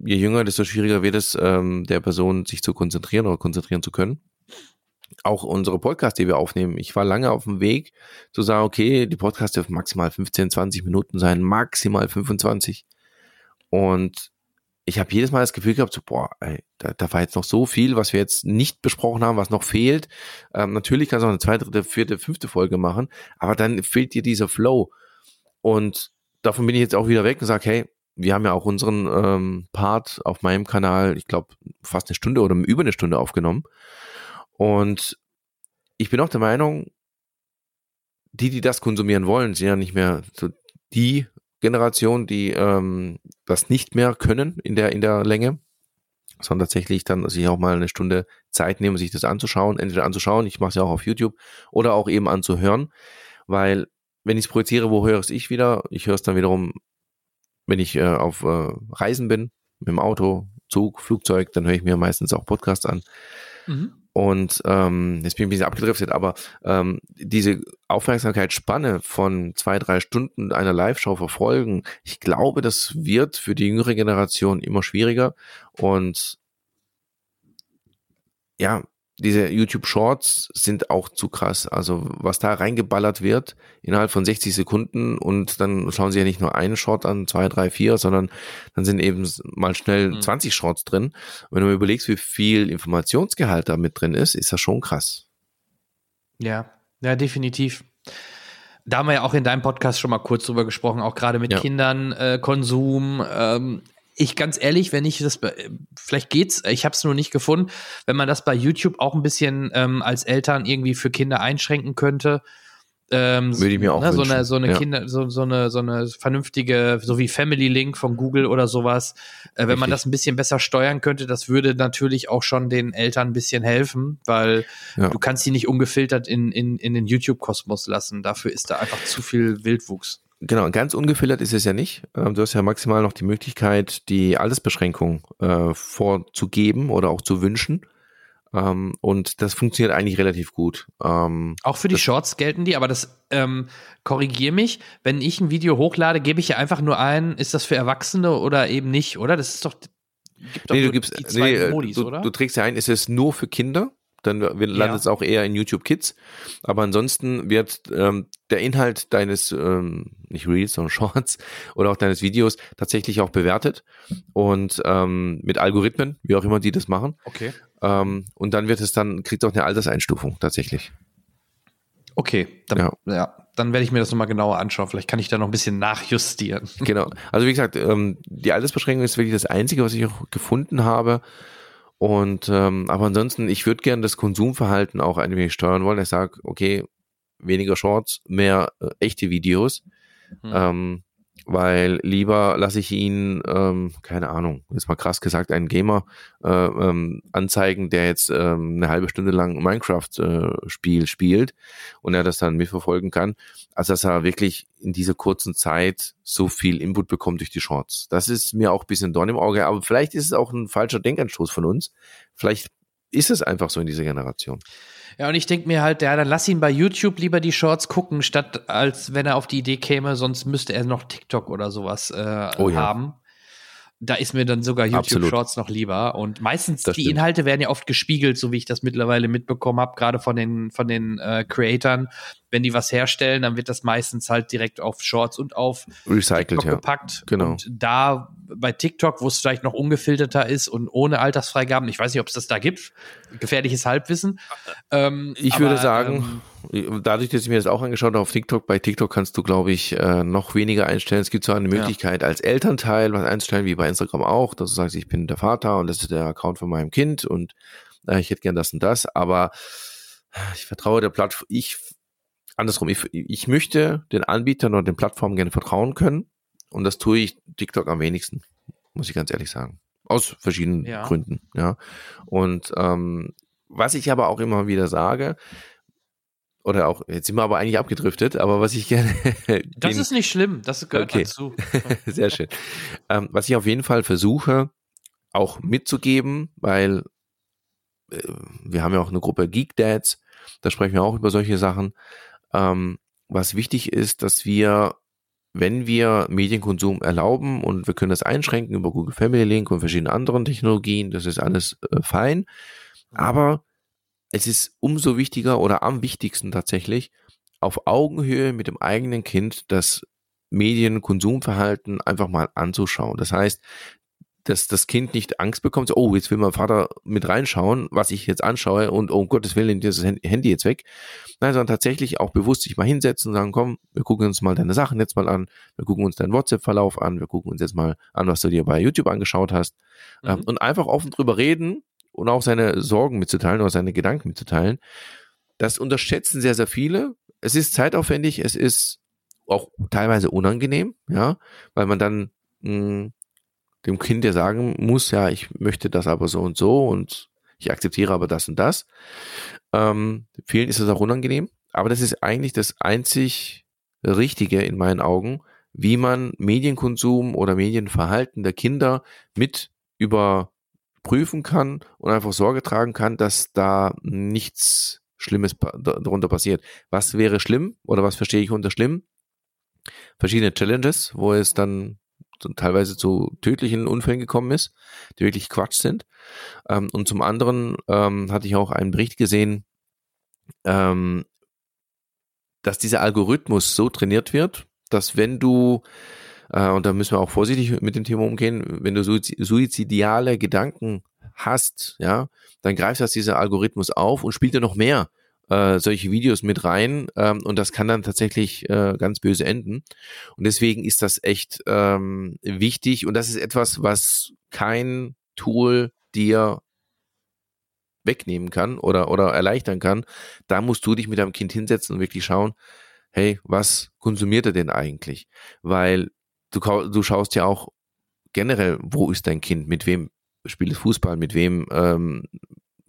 Je jünger, desto schwieriger wird es, ähm, der Person sich zu konzentrieren oder konzentrieren zu können. Auch unsere Podcasts, die wir aufnehmen. Ich war lange auf dem Weg zu sagen, okay, die Podcasts dürfen maximal 15, 20 Minuten sein, maximal 25. Und ich habe jedes Mal das Gefühl gehabt, so, boah, ey, da, da war jetzt noch so viel, was wir jetzt nicht besprochen haben, was noch fehlt. Ähm, natürlich kannst du auch eine zweite, dritte, vierte, fünfte Folge machen, aber dann fehlt dir dieser Flow. Und davon bin ich jetzt auch wieder weg und sage, hey, wir haben ja auch unseren ähm, Part auf meinem Kanal, ich glaube, fast eine Stunde oder über eine Stunde aufgenommen. Und ich bin auch der Meinung, die, die das konsumieren wollen, sind ja nicht mehr so die Generation, die ähm, das nicht mehr können in der, in der Länge, sondern tatsächlich dann sich auch mal eine Stunde Zeit nehmen, sich das anzuschauen, entweder anzuschauen, ich mache es ja auch auf YouTube, oder auch eben anzuhören, weil wenn ich es projiziere, wo höre es ich wieder? Ich höre es dann wiederum, wenn ich äh, auf äh, Reisen bin, mit dem Auto, Zug, Flugzeug, dann höre ich mir meistens auch Podcasts an. Und ähm, jetzt bin ich ein bisschen abgedriftet, aber ähm, diese Aufmerksamkeitsspanne von zwei, drei Stunden einer Live-Show verfolgen, ich glaube, das wird für die jüngere Generation immer schwieriger. Und ja, diese YouTube Shorts sind auch zu krass. Also was da reingeballert wird innerhalb von 60 Sekunden und dann schauen sie ja nicht nur einen Short an, zwei, drei, vier, sondern dann sind eben mal schnell Mhm. 20 Shorts drin. Und wenn du mir überlegst, wie viel Informationsgehalt da mit drin ist, ist das schon krass. Ja, ja, definitiv. Da haben wir ja auch in deinem Podcast schon mal kurz drüber gesprochen, auch gerade mit Ja. Kindern, äh, Konsum. Ähm, ich ganz ehrlich, wenn ich das, bei- vielleicht geht's, ich habe es nur nicht gefunden, wenn man das bei YouTube auch ein bisschen ähm, als Eltern irgendwie für Kinder einschränken könnte. Ähm, Würde ich mir auch ne, so eine, wünschen, so eine ja. Kinder, so, so eine, so eine vernünftige, so wie Family Link von Google oder sowas. Äh, wenn man Richtig. das ein bisschen besser steuern könnte, das würde natürlich auch schon den Eltern ein bisschen helfen, weil Ja. du kannst sie nicht ungefiltert in, in, in den YouTube-Kosmos lassen. Dafür ist da einfach zu viel Wildwuchs. Genau, ganz ungefiltert ist es ja nicht. Ähm, Du hast ja maximal noch die Möglichkeit, die Altersbeschränkung äh, vorzugeben oder auch zu wünschen. Ähm, und das funktioniert eigentlich relativ gut. Ähm, Auch für die Shorts gelten die, aber das ähm, korrigier mich, wenn ich ein Video hochlade, gebe ich ja einfach nur ein, ist das für Erwachsene oder eben nicht, oder? Das ist doch, gibt doch nee, du gibst, die zwei nee, äh, Modis, du, oder? du trägst ja ein, ist es nur für Kinder, dann landet es auch eher in YouTube Kids. Aber ansonsten wird ähm, der Inhalt deines, ähm, nicht Reels, sondern [laughs] Shorts oder auch deines Videos tatsächlich auch bewertet und ähm, mit Algorithmen, wie auch immer die das machen. okay. Ähm, und dann wird es dann, kriegt auch eine Alterseinstufung tatsächlich. Okay, dann, Ja. ja. dann werde ich mir das nochmal genauer anschauen. Vielleicht kann ich da noch ein bisschen nachjustieren. Genau. Also wie gesagt, ähm, die Altersbeschränkung ist wirklich das Einzige, was ich auch gefunden habe. Und ähm, aber ansonsten, ich würde gerne das Konsumverhalten auch ein wenig steuern wollen. Ich sage, okay, weniger Shorts, mehr äh, echte Videos. Hm. Ähm, weil lieber lasse ich ihn, ähm, keine Ahnung, jetzt mal krass gesagt, einen Gamer äh, ähm, anzeigen, der jetzt ähm, eine halbe Stunde lang Minecraft-Spiel äh, spielt und er das dann mitverfolgen kann, als dass er wirklich in dieser kurzen Zeit so viel Input bekommt durch die Shorts. Das ist mir auch ein bisschen Dorn im Auge, aber vielleicht ist es auch ein falscher Denkanstoß von uns. Vielleicht ist es einfach so in dieser Generation. Ja, und ich denke mir halt, ja, dann lass ihn bei YouTube lieber die Shorts gucken, statt als wenn er auf die Idee käme, sonst müsste er noch TikTok oder sowas äh, oh, ja. haben. Da ist mir dann sogar YouTube Shorts noch lieber. Und meistens, das die stimmt. Inhalte werden ja oft gespiegelt, so wie ich das mittlerweile mitbekommen habe, gerade von den, von den äh, Creatoren. Wenn die was herstellen, dann wird das meistens halt direkt auf Shorts und auf Recycelt, TikTok ja. gepackt. Genau. Und da bei TikTok, wo es vielleicht noch ungefilterter ist und ohne Altersfreigaben, ich weiß nicht, ob es das da gibt, gefährliches Halbwissen. Ähm, ich aber, würde sagen, ähm, dadurch, dass ich mir das auch angeschaut habe auf TikTok, bei TikTok kannst du, glaube ich, äh, noch weniger einstellen. Es gibt so eine Möglichkeit, ja. als Elternteil was einzustellen, wie bei Instagram auch, dass du sagst, ich bin der Vater und das ist der Account von meinem Kind und äh, ich hätte gern das und das, aber ich vertraue der Plattform, ich andersrum, ich, ich möchte den Anbietern oder den Plattformen gerne vertrauen können und das tue ich TikTok am wenigsten, muss ich ganz ehrlich sagen. Aus verschiedenen ja. Gründen, ja. Und ähm, was ich aber auch immer wieder sage, oder auch, jetzt sind wir aber eigentlich abgedriftet, aber was ich gerne. [laughs] das ist nicht schlimm, das gehört okay. dazu. [laughs] Sehr schön. Ähm, was ich auf jeden Fall versuche, auch mitzugeben, weil äh, wir haben ja auch eine Gruppe Geek Dads, da sprechen wir auch über solche Sachen. Ähm, was wichtig ist, dass wir wenn wir Medienkonsum erlauben und wir können das einschränken über Google Family Link und verschiedene anderen Technologien, das ist alles äh, fein. Aber es ist umso wichtiger oder am wichtigsten tatsächlich, auf Augenhöhe mit dem eigenen Kind das Medienkonsumverhalten einfach mal anzuschauen. Das heißt, dass das Kind nicht Angst bekommt, so, oh, jetzt will mein Vater mit reinschauen, was ich jetzt anschaue und oh, um Gottes Willen, dieses Handy jetzt weg. Nein, sondern tatsächlich auch bewusst sich mal hinsetzen und sagen, komm, wir gucken uns mal deine Sachen jetzt mal an, wir gucken uns deinen WhatsApp-Verlauf an, wir gucken uns jetzt mal an, was du dir bei YouTube angeschaut hast ähm, mhm. und einfach offen drüber reden und auch seine Sorgen mitzuteilen oder seine Gedanken mitzuteilen. Das unterschätzen sehr, sehr viele. Es ist zeitaufwendig, es ist auch teilweise unangenehm, ja, weil man dann mh, hm, dem Kind ja sagen muss, ja, ich möchte das aber so und so und ich akzeptiere aber das und das. Ähm, vielen ist das auch unangenehm, aber das ist eigentlich das einzig Richtige in meinen Augen, wie man Medienkonsum oder Medienverhalten der Kinder mit überprüfen kann und einfach Sorge tragen kann, dass da nichts Schlimmes darunter passiert. Was wäre schlimm oder was verstehe ich unter schlimm? Verschiedene Challenges, wo es dann teilweise zu tödlichen Unfällen gekommen ist, die wirklich Quatsch sind. Ähm, und zum anderen ähm, hatte ich auch einen Bericht gesehen, ähm, dass dieser Algorithmus so trainiert wird, dass wenn du, äh, und da müssen wir auch vorsichtig mit dem Thema umgehen, wenn du suizidiale Gedanken hast, ja, dann greift das dieser Algorithmus auf und spielt dir noch mehr äh, solche Videos mit rein ähm, und das kann dann tatsächlich äh, ganz böse enden. Und deswegen ist das echt ähm, wichtig und das ist etwas, was kein Tool dir wegnehmen kann oder, oder erleichtern kann. Da musst du dich mit deinem Kind hinsetzen und wirklich schauen, hey, was konsumiert er denn eigentlich? Weil du, du schaust ja auch generell, wo ist dein Kind, mit wem spielt es Fußball, mit wem ähm,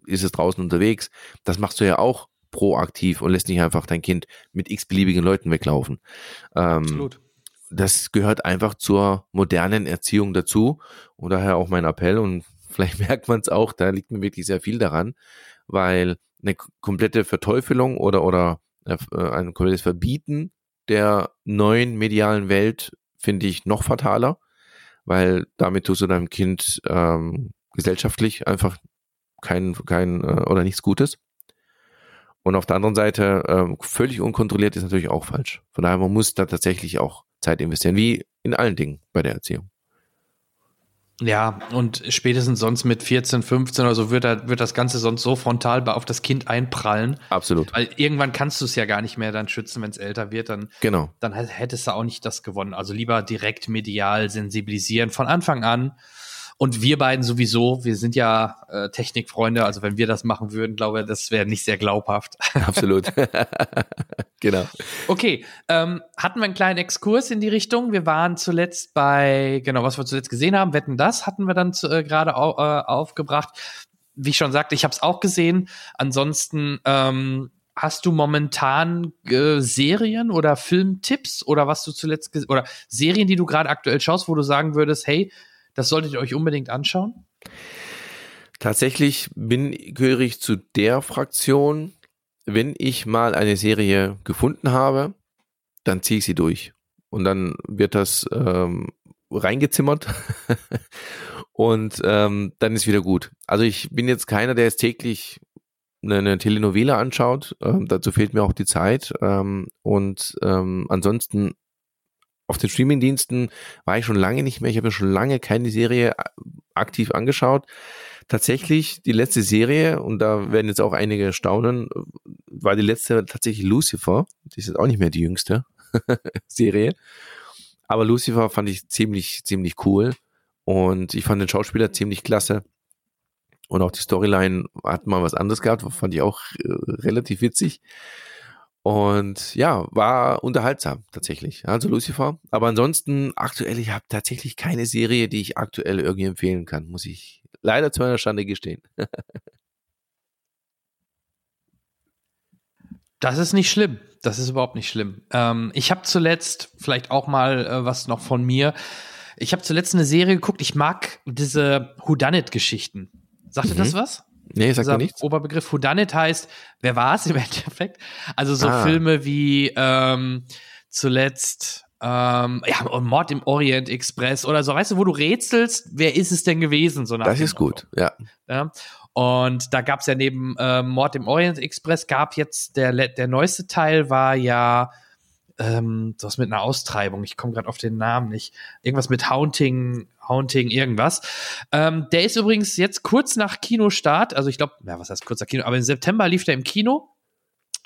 ist es draußen unterwegs. Das machst du ja auch proaktiv und lässt nicht einfach dein Kind mit x-beliebigen Leuten weglaufen. Ähm, Absolut. Das gehört einfach zur modernen Erziehung dazu und daher auch mein Appell und [laughs] vielleicht merkt man es auch, da liegt mir wirklich sehr viel daran, weil eine komplette Verteufelung oder, oder äh, ein komplettes Verbieten der neuen medialen Welt finde ich noch fataler, weil damit tust du deinem Kind ähm, gesellschaftlich einfach kein, kein äh, oder nichts Gutes. Und auf der anderen Seite, ähm, völlig unkontrolliert ist natürlich auch falsch. Von daher, man muss da tatsächlich auch Zeit investieren, wie in allen Dingen bei der Erziehung. Ja, und spätestens sonst mit 14, 15 oder so wird, da, wird das Ganze sonst so frontal auf das Kind einprallen. Absolut. Weil irgendwann kannst du es ja gar nicht mehr dann schützen, wenn es älter wird. Dann, genau. dann hättest du auch nicht das gewonnen. Also lieber direkt medial sensibilisieren von Anfang an und wir beiden sowieso, wir sind ja äh, Technikfreunde, also wenn wir das machen würden, glaube ich, das wäre nicht sehr glaubhaft. [laughs] Absolut. [laughs] genau. Okay, ähm, hatten wir einen kleinen Exkurs in die Richtung. Wir waren zuletzt bei, genau, was wir zuletzt gesehen haben, Wetten das hatten wir dann äh, gerade au äh, aufgebracht. Wie ich schon sagte, ich habe es auch gesehen. Ansonsten ähm, hast du momentan äh, Serien oder Filmtipps oder was du zuletzt oder Serien, die du gerade aktuell schaust, wo du sagen würdest, hey, das solltet ihr euch unbedingt anschauen? Tatsächlich bin gehöre ich zu der Fraktion, wenn ich mal eine Serie gefunden habe, dann ziehe ich sie durch. Und dann wird das ähm, reingezimmert [laughs] und ähm, dann ist wieder gut. Also ich bin jetzt keiner, der jetzt täglich eine, eine Telenovela anschaut. Ähm, dazu fehlt mir auch die Zeit. Ähm, und ähm, ansonsten auf den Streamingdiensten war ich schon lange nicht mehr. Ich habe ja schon lange keine Serie äh, aktiv angeschaut. Tatsächlich die letzte Serie, und da werden jetzt auch einige staunen, war die letzte tatsächlich Lucifer. Die ist jetzt auch nicht mehr die jüngste [laughs] Serie. Aber Lucifer fand ich ziemlich, ziemlich cool. Und ich fand den Schauspieler ziemlich klasse. Und auch die Storyline hat mal was anderes gehabt, fand ich auch äh, relativ witzig. Und ja, war unterhaltsam tatsächlich. Also Lucifer. Aber ansonsten aktuell, ich habe tatsächlich keine Serie, die ich aktuell irgendwie empfehlen kann, muss ich leider zu meiner Schande gestehen. [laughs] das ist nicht schlimm. Das ist überhaupt nicht schlimm. Ähm, ich habe zuletzt vielleicht auch mal äh, was noch von mir. Ich habe zuletzt eine Serie geguckt. Ich mag diese Whodunit-Geschichten. Sagte mhm. das was? Nee, sagt mir nichts. Oberbegriff Whodunit heißt, wer war es im [laughs] Endeffekt? Also so ah. Filme wie ähm, zuletzt ähm, ja, Mord im Orient Express oder so, weißt du, wo du rätselst, wer ist es denn gewesen? So das ist gut, ja. ja. Und da gab es ja neben äh, Mord im Orient Express, gab jetzt der, der neueste Teil war ja ähm, was mit einer Austreibung, ich komme gerade auf den Namen nicht, irgendwas mit Haunting, Haunting, irgendwas. Ähm, der ist übrigens jetzt kurz nach Kinostart, also ich glaube, ja, was heißt kurz nach Kino, aber im September lief der im Kino.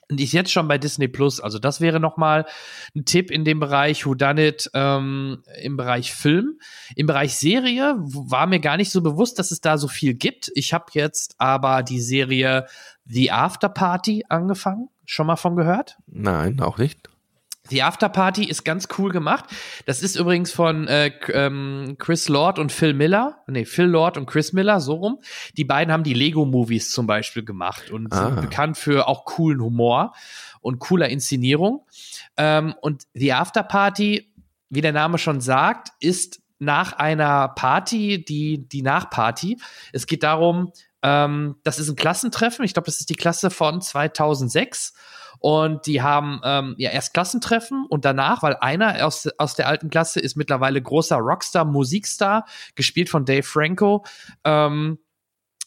Und ist jetzt schon bei Disney Plus. Also, das wäre nochmal ein Tipp in dem Bereich Who Done It, ähm, im Bereich Film. Im Bereich Serie war mir gar nicht so bewusst, dass es da so viel gibt. Ich habe jetzt aber die Serie The After Party angefangen. Schon mal von gehört? Nein, auch nicht. Die Afterparty ist ganz cool gemacht. Das ist übrigens von äh, ähm, Chris Lord und Phil Miller. Nee, Phil Lord und Chris Miller, so rum. Die beiden haben die Lego-Movies zum Beispiel gemacht und ah. sind bekannt für auch coolen Humor und cooler Inszenierung. Ähm, und die Afterparty, wie der Name schon sagt, ist nach einer Party die, die Nachparty. Es geht darum, ähm, das ist ein Klassentreffen. Ich glaube, das ist die Klasse von 2006. Und die haben ähm, ja erst Klassentreffen und danach, weil einer aus, aus der alten Klasse ist mittlerweile großer Rockstar, Musikstar, gespielt von Dave Franco. Ähm,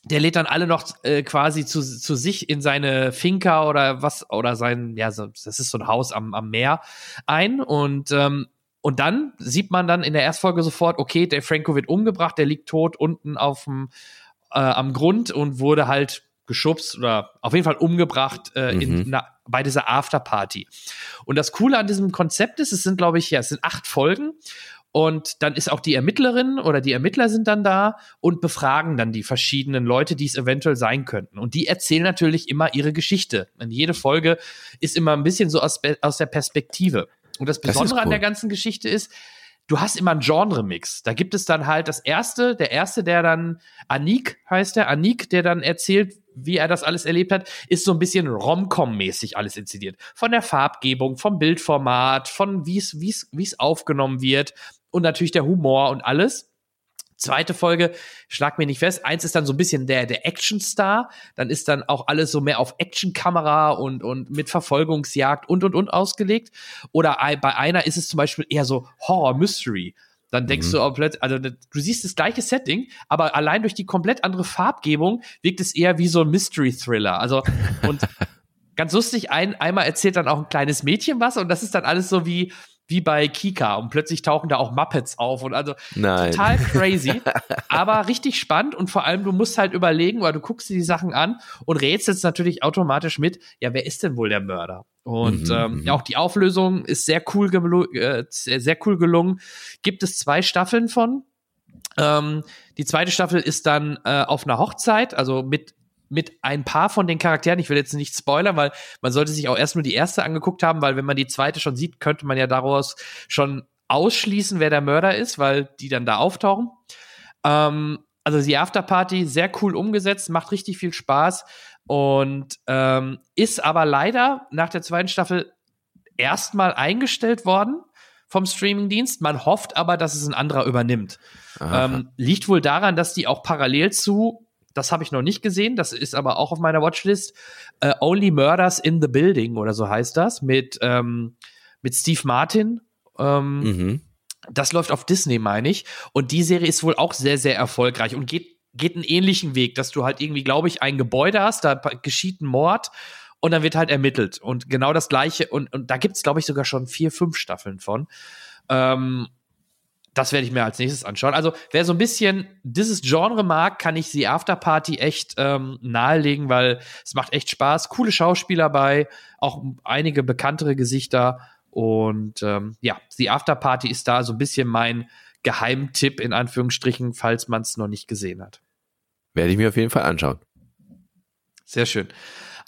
der lädt dann alle noch äh, quasi zu, zu sich in seine Finca oder was, oder sein, ja, so, das ist so ein Haus am, am Meer ein und ähm, und dann sieht man dann in der Erstfolge sofort, okay, der Franco wird umgebracht, der liegt tot unten auf dem, äh, am Grund und wurde halt geschubst oder auf jeden Fall umgebracht äh, mhm. in, na, bei dieser Afterparty. Und das Coole an diesem Konzept ist, es sind, glaube ich, ja, es sind acht Folgen. Und dann ist auch die Ermittlerin oder die Ermittler sind dann da und befragen dann die verschiedenen Leute, die es eventuell sein könnten. Und die erzählen natürlich immer ihre Geschichte. Und jede Folge ist immer ein bisschen so aus, aus der Perspektive. Und das Besondere das cool. an der ganzen Geschichte ist, du hast immer einen Genre-Mix. Da gibt es dann halt das erste, der erste, der dann Anik heißt der, Anik, der dann erzählt, wie er das alles erlebt hat, ist so ein bisschen Rom-Com-mäßig alles inszeniert. Von der Farbgebung, vom Bildformat, von wie es, wie es, wie es aufgenommen wird und natürlich der Humor und alles. Zweite Folge, schlag mir nicht fest. Eins ist dann so ein bisschen der, der Actionstar. Dann ist dann auch alles so mehr auf Actionkamera und, und mit Verfolgungsjagd und, und, und ausgelegt. Oder bei einer ist es zum Beispiel eher so Horror-Mystery. Dann denkst mhm. du auch plötzlich, also du siehst das gleiche Setting, aber allein durch die komplett andere Farbgebung wirkt es eher wie so ein Mystery-Thriller. Also, und [laughs] ganz lustig, ein, einmal erzählt dann auch ein kleines Mädchen was und das ist dann alles so wie, wie bei Kika und plötzlich tauchen da auch Muppets auf und also Nein. total crazy, [laughs] aber richtig spannend und vor allem du musst halt überlegen, weil du guckst dir die Sachen an und rätselst natürlich automatisch mit, ja, wer ist denn wohl der Mörder? Und mhm, ähm, mhm. ja, auch die Auflösung ist sehr cool, äh, sehr cool gelungen. Gibt es zwei Staffeln von. Ähm, die zweite Staffel ist dann äh, auf einer Hochzeit, also mit mit ein paar von den Charakteren, ich will jetzt nicht spoilern, weil man sollte sich auch erst nur die erste angeguckt haben, weil wenn man die zweite schon sieht, könnte man ja daraus schon ausschließen, wer der Mörder ist, weil die dann da auftauchen. Ähm, also die Afterparty, sehr cool umgesetzt, macht richtig viel Spaß und ähm, ist aber leider nach der zweiten Staffel erstmal eingestellt worden vom Streamingdienst. Man hofft aber, dass es ein anderer übernimmt. Ähm, liegt wohl daran, dass die auch parallel zu, das habe ich noch nicht gesehen, das ist aber auch auf meiner Watchlist, äh, Only Murders in the Building oder so heißt das, mit, ähm, mit Steve Martin. Ähm, mhm. Das läuft auf Disney, meine ich. Und die Serie ist wohl auch sehr, sehr erfolgreich und geht, geht einen ähnlichen Weg, dass du halt irgendwie, glaube ich, ein Gebäude hast, da geschieht ein Mord und dann wird halt ermittelt. Und genau das gleiche, und, und da gibt es, glaube ich, sogar schon vier, fünf Staffeln von. Ähm, das werde ich mir als nächstes anschauen. Also, wer so ein bisschen dieses Genre mag, kann ich sie Afterparty echt ähm, nahelegen, weil es macht echt Spaß. Coole Schauspieler bei, auch einige bekanntere Gesichter. Und ähm, ja, die Afterparty ist da so ein bisschen mein Geheimtipp, in Anführungsstrichen, falls man es noch nicht gesehen hat. Werde ich mir auf jeden Fall anschauen. Sehr schön.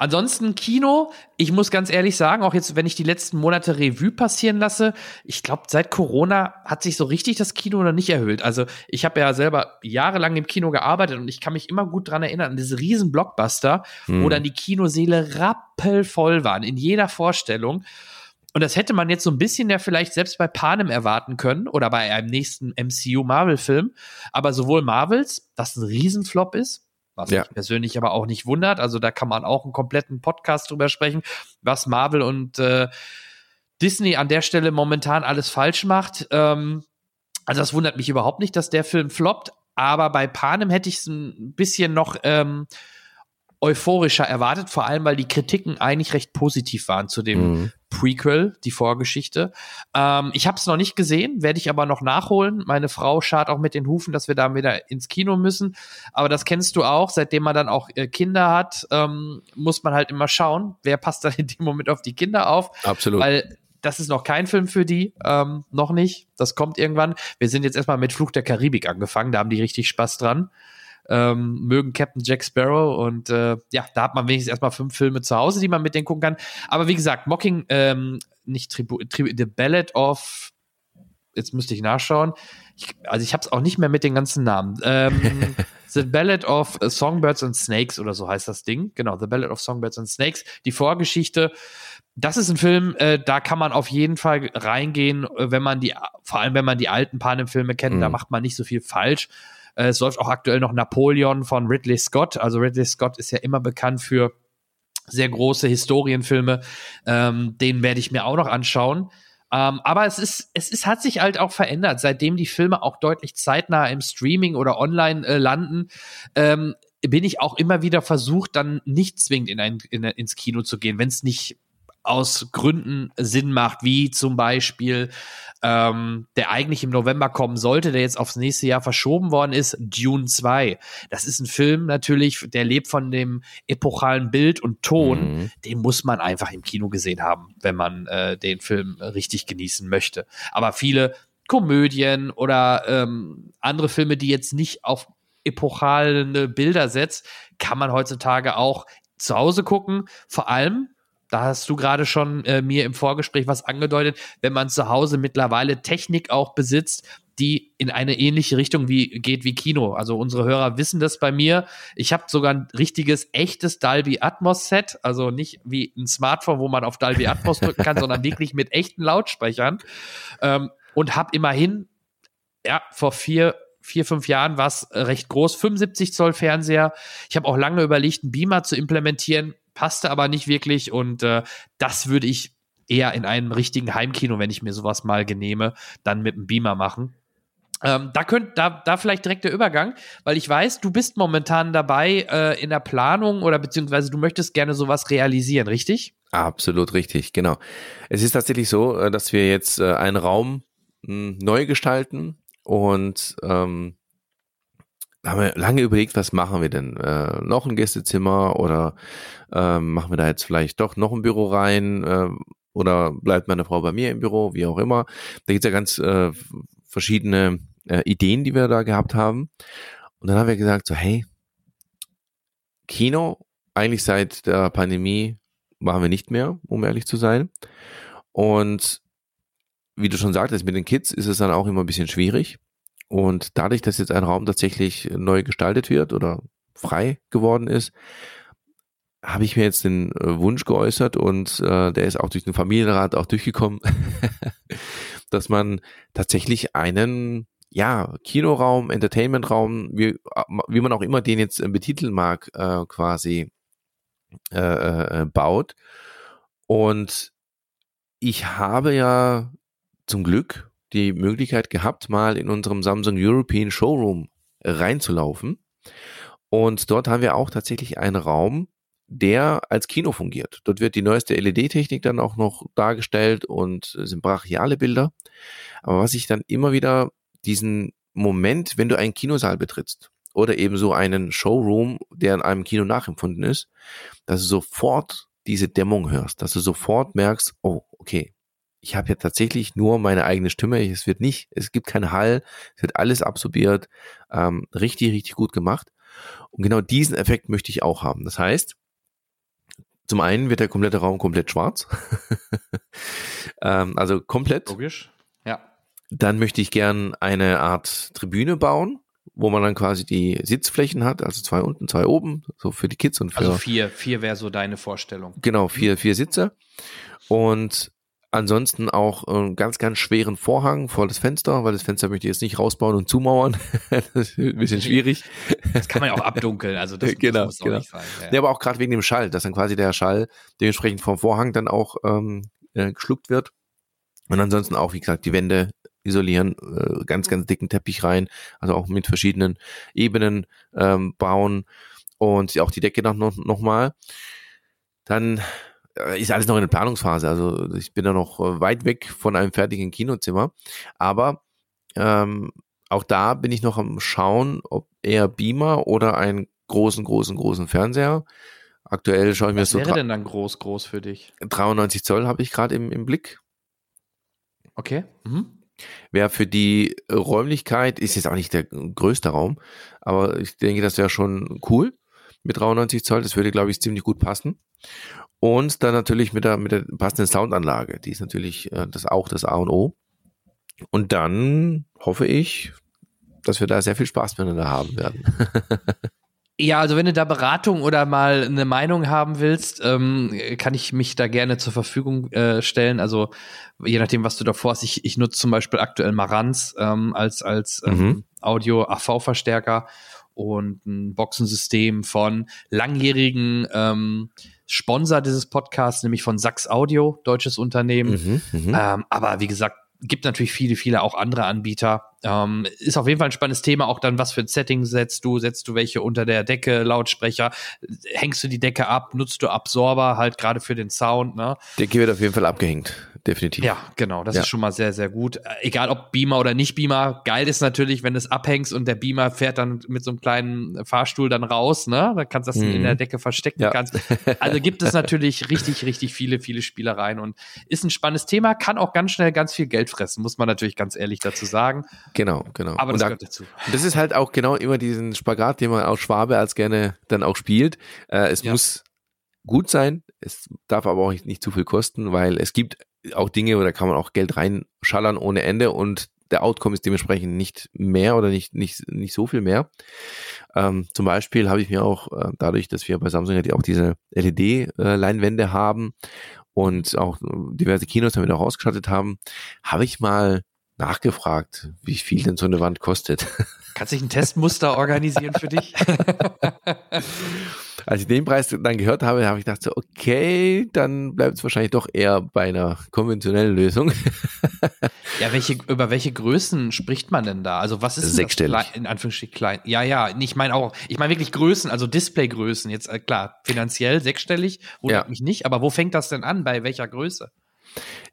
Ansonsten Kino, ich muss ganz ehrlich sagen, auch jetzt, wenn ich die letzten Monate Revue passieren lasse, ich glaube, seit Corona hat sich so richtig das Kino noch nicht erhöht. Also ich habe ja selber jahrelang im Kino gearbeitet und ich kann mich immer gut dran erinnern an diese riesen Blockbuster, hm. wo dann die Kinoseele rappelvoll waren in jeder Vorstellung. Und das hätte man jetzt so ein bisschen ja vielleicht selbst bei Panem erwarten können oder bei einem nächsten MCU-Marvel-Film. Aber sowohl Marvels, das ein Riesenflop ist, was ja. mich persönlich aber auch nicht wundert. Also da kann man auch einen kompletten Podcast drüber sprechen, was Marvel und äh, Disney an der Stelle momentan alles falsch macht. Ähm, also das wundert mich überhaupt nicht, dass der Film floppt. Aber bei Panem hätte ich es ein bisschen noch ähm, euphorischer erwartet, vor allem weil die Kritiken eigentlich recht positiv waren zu dem mhm. Prequel, die Vorgeschichte. Ähm, ich habe es noch nicht gesehen, werde ich aber noch nachholen. Meine Frau schart auch mit den Hufen, dass wir da wieder ins Kino müssen. Aber das kennst du auch, seitdem man dann auch äh, Kinder hat, ähm, muss man halt immer schauen, wer passt dann in dem Moment auf die Kinder auf. Absolut. Weil das ist noch kein Film für die, ähm, noch nicht. Das kommt irgendwann. Wir sind jetzt erstmal mit Fluch der Karibik angefangen, da haben die richtig Spaß dran ähm, mögen Captain Jack Sparrow und äh, ja, da hat man wenigstens erstmal fünf Filme zu Hause, die man mit denen gucken kann. Aber wie gesagt, Mocking, ähm, nicht Tribu, Tribu The Ballad of, jetzt müsste ich nachschauen. Ich, also ich habe es auch nicht mehr mit den ganzen Namen. Ähm, [laughs] The Ballad of Songbirds and Snakes oder so heißt das Ding. Genau, The Ballad of Songbirds and Snakes. Die Vorgeschichte. Das ist ein Film, äh, da kann man auf jeden Fall reingehen, äh, wenn man die, vor allem wenn man die alten Panem-Filme kennt, mhm. da macht man nicht so viel falsch. Äh, es läuft auch aktuell noch Napoleon von Ridley Scott. Also Ridley Scott ist ja immer bekannt für sehr große Historienfilme. Ähm, den werde ich mir auch noch anschauen. Ähm, aber es ist, es ist, hat sich halt auch verändert, seitdem die Filme auch deutlich zeitnah im Streaming oder online äh, landen. Ähm, bin ich auch immer wieder versucht, dann nicht zwingend in ein, in, ins Kino zu gehen, wenn es nicht aus Gründen Sinn macht, wie zum Beispiel ähm, der eigentlich im November kommen sollte, der jetzt aufs nächste Jahr verschoben worden ist, Dune 2. Das ist ein Film natürlich, der lebt von dem epochalen Bild und Ton. Mhm. Den muss man einfach im Kino gesehen haben, wenn man äh, den Film richtig genießen möchte. Aber viele Komödien oder ähm, andere Filme, die jetzt nicht auf epochale Bilder setzt, kann man heutzutage auch zu Hause gucken. Vor allem, da hast du gerade schon äh, mir im Vorgespräch was angedeutet, wenn man zu Hause mittlerweile Technik auch besitzt, die in eine ähnliche Richtung wie geht wie Kino. Also unsere Hörer wissen das bei mir. Ich habe sogar ein richtiges echtes Dolby Atmos Set, also nicht wie ein Smartphone, wo man auf Dolby Atmos drücken kann, sondern [laughs] wirklich mit echten Lautsprechern ähm, und habe immerhin ja vor vier vier, fünf Jahren war es recht groß, 75 Zoll Fernseher. Ich habe auch lange überlegt, einen Beamer zu implementieren passte aber nicht wirklich und äh, das würde ich eher in einem richtigen Heimkino, wenn ich mir sowas mal genehme, dann mit einem Beamer machen. Ähm, da könnt, da, da vielleicht direkt der Übergang, weil ich weiß, du bist momentan dabei äh, in der Planung oder beziehungsweise du möchtest gerne sowas realisieren, richtig? Absolut richtig, genau. Es ist tatsächlich so, äh, dass wir jetzt äh, einen Raum mh, hm, neu gestalten und ähm, haben wir lange überlegt, was machen wir denn? Äh, noch ein Gästezimmer oder äh, machen wir da jetzt vielleicht doch noch ein Büro rein äh, oder bleibt meine Frau bei mir im Büro, wie auch immer. Da gibt's ja ganz äh, verschiedene äh, Ideen, die wir da gehabt haben. Und dann haben wir gesagt, so hey, Kino eigentlich seit der Pandemie machen wir nicht mehr, um ehrlich zu sein. Und wie du schon sagtest, mit den Kids ist es dann auch immer ein bisschen schwierig. Und dadurch, dass jetzt ein Raum tatsächlich neu gestaltet wird oder frei geworden ist, habe ich mir jetzt den äh, Wunsch geäußert und äh, der ist auch durch den Familienrat auch durchgekommen, [laughs] dass man tatsächlich einen ja, Kinoraum, Entertainmentraum, wie, wie man auch immer den jetzt betiteln mag, äh, quasi äh, äh, baut. Und ich habe ja zum Glück die Möglichkeit gehabt, mal in unserem Samsung European Showroom reinzulaufen. Und dort haben wir auch tatsächlich einen Raum, der als Kino fungiert. Dort wird die neueste LED-Technik dann auch noch dargestellt und sind brachiale Bilder. Aber was ich dann immer wieder diesen Moment, wenn du einen Kinosaal betrittst oder eben so einen Showroom, der in einem Kino nachempfunden ist, dass du sofort diese Dämmung hörst, dass du sofort merkst, oh, okay, ich habe ja tatsächlich nur meine eigene Stimme, es wird nicht, es gibt keinen Hall, es wird alles absorbiert, ähm, richtig, richtig gut gemacht. Und genau diesen Effekt möchte ich auch haben. Das heißt, zum einen wird der komplette Raum komplett schwarz, [laughs] ähm, also komplett. Logisch, ja. Dann möchte ich gern eine Art Tribüne bauen, wo man dann quasi die Sitzflächen hat, also zwei unten, zwei oben, so für die Kids und für. Also vier, vier wäre so deine Vorstellung. Genau, vier, vier Sitze. Und Ansonsten auch einen ganz, ganz schweren Vorhang vor das Fenster, weil das Fenster möchte ich jetzt nicht rausbauen und zumauern. [laughs] das ist ein bisschen schwierig. Das kann man ja auch abdunkeln, also das, genau, das [laughs] muss genau. auch nicht sein. Ja. ja, aber auch gerade wegen dem Schall, dass dann quasi der Schall dementsprechend vom Vorhang dann auch ähm, äh, geschluckt wird. Und ansonsten auch, wie gesagt, die Wände isolieren, äh, ganz, ganz dicken Teppich rein, also auch mit verschiedenen Ebenen ähm, bauen und auch die Decke noch, noch, noch mal. Dann äh, ist alles noch in der Planungsphase. Also ich bin da noch äh, weit weg von einem fertigen Kinozimmer. Aber ähm, auch da bin ich noch am Schauen, ob eher Beamer oder einen großen, großen, großen Fernseher. Aktuell schaue ich mir Was so. wäre denn dann groß, groß für dich? 93 Zoll habe ich gerade im, im Blick. Okay. Mhm. Wäre für die Räumlichkeit, ist jetzt auch nicht der größte Raum, aber ich denke, das wäre schon cool mit 93 Zoll. Das würde, glaube ich, ziemlich gut passen. Und dann natürlich mit der, mit der passenden Soundanlage. Die ist natürlich äh, das auch das A und O. Und dann hoffe ich, dass wir da sehr viel Spaß miteinander haben werden. [laughs] Ja, also wenn du da Beratung oder mal eine Meinung haben willst, ähm, kann ich mich da gerne zur Verfügung äh, stellen. Also je nachdem, was du da vorhast. Ich, ich nutze zum Beispiel aktuell Marantz ähm, als, als ähm, Mhm. Audio-AV-Verstärker und ein Boxensystem von langjährigen ähm, Sponsor dieses Podcasts, nämlich von Sachs Audio, deutsches Unternehmen. Mhm, mhm. Ähm, aber wie gesagt, gibt natürlich viele, viele auch andere Anbieter. Ähm, ist auf jeden Fall ein spannendes Thema. Auch dann, was für ein Setting setzt du? Setzt du welche unter der Decke, Lautsprecher? Hängst du die Decke ab? Nutzt du Absorber halt gerade für den Sound? Ne? Decke wird auf jeden Fall abgehängt. Definitiv. Ja, genau. Das Ja. ist schon mal sehr, sehr gut. Egal ob Beamer oder nicht Beamer. Geil ist natürlich, wenn du es abhängst und der Beamer fährt dann mit so einem kleinen Fahrstuhl dann raus. Ne? Da kannst du das Mhm. in der Decke verstecken. Ja. Kannst. Also gibt es natürlich [laughs] richtig, richtig viele, viele Spielereien und ist ein spannendes Thema. Kann auch ganz schnell ganz viel Geld fressen, muss man natürlich ganz ehrlich dazu sagen. Genau, genau. Aber Und das da, gehört dazu. das ist halt auch genau immer diesen Spagat, den man auch Schwabe als gerne dann auch spielt. Äh, es Ja. muss gut sein, es darf aber auch nicht, nicht zu viel kosten, weil es gibt auch Dinge, wo da kann man auch Geld reinschallern ohne Ende und der Outcome ist dementsprechend nicht mehr oder nicht, nicht, nicht so viel mehr. Ähm, zum Beispiel habe ich mir auch äh, dadurch, dass wir bei Samsung ja die auch diese LED-Leinwände haben und auch diverse Kinos damit auch ausgestattet haben, habe ich mal nachgefragt, wie viel denn so eine Wand kostet. [laughs] Kannst du dich ein Testmuster organisieren für dich? [laughs] Als ich den Preis dann gehört habe, habe ich gedacht so, okay, dann bleibt es wahrscheinlich doch eher bei einer konventionellen Lösung. [laughs] Ja, welche, über welche Größen spricht man denn da? Also was ist das Sechsstellig. klein, in Anführungsstrichen klein? Ja, ja, ich meine auch, ich meine wirklich Größen, also Displaygrößen. Jetzt äh, klar, finanziell sechsstellig, wundert Ja. mich nicht, aber wo fängt das denn an? Bei welcher Größe?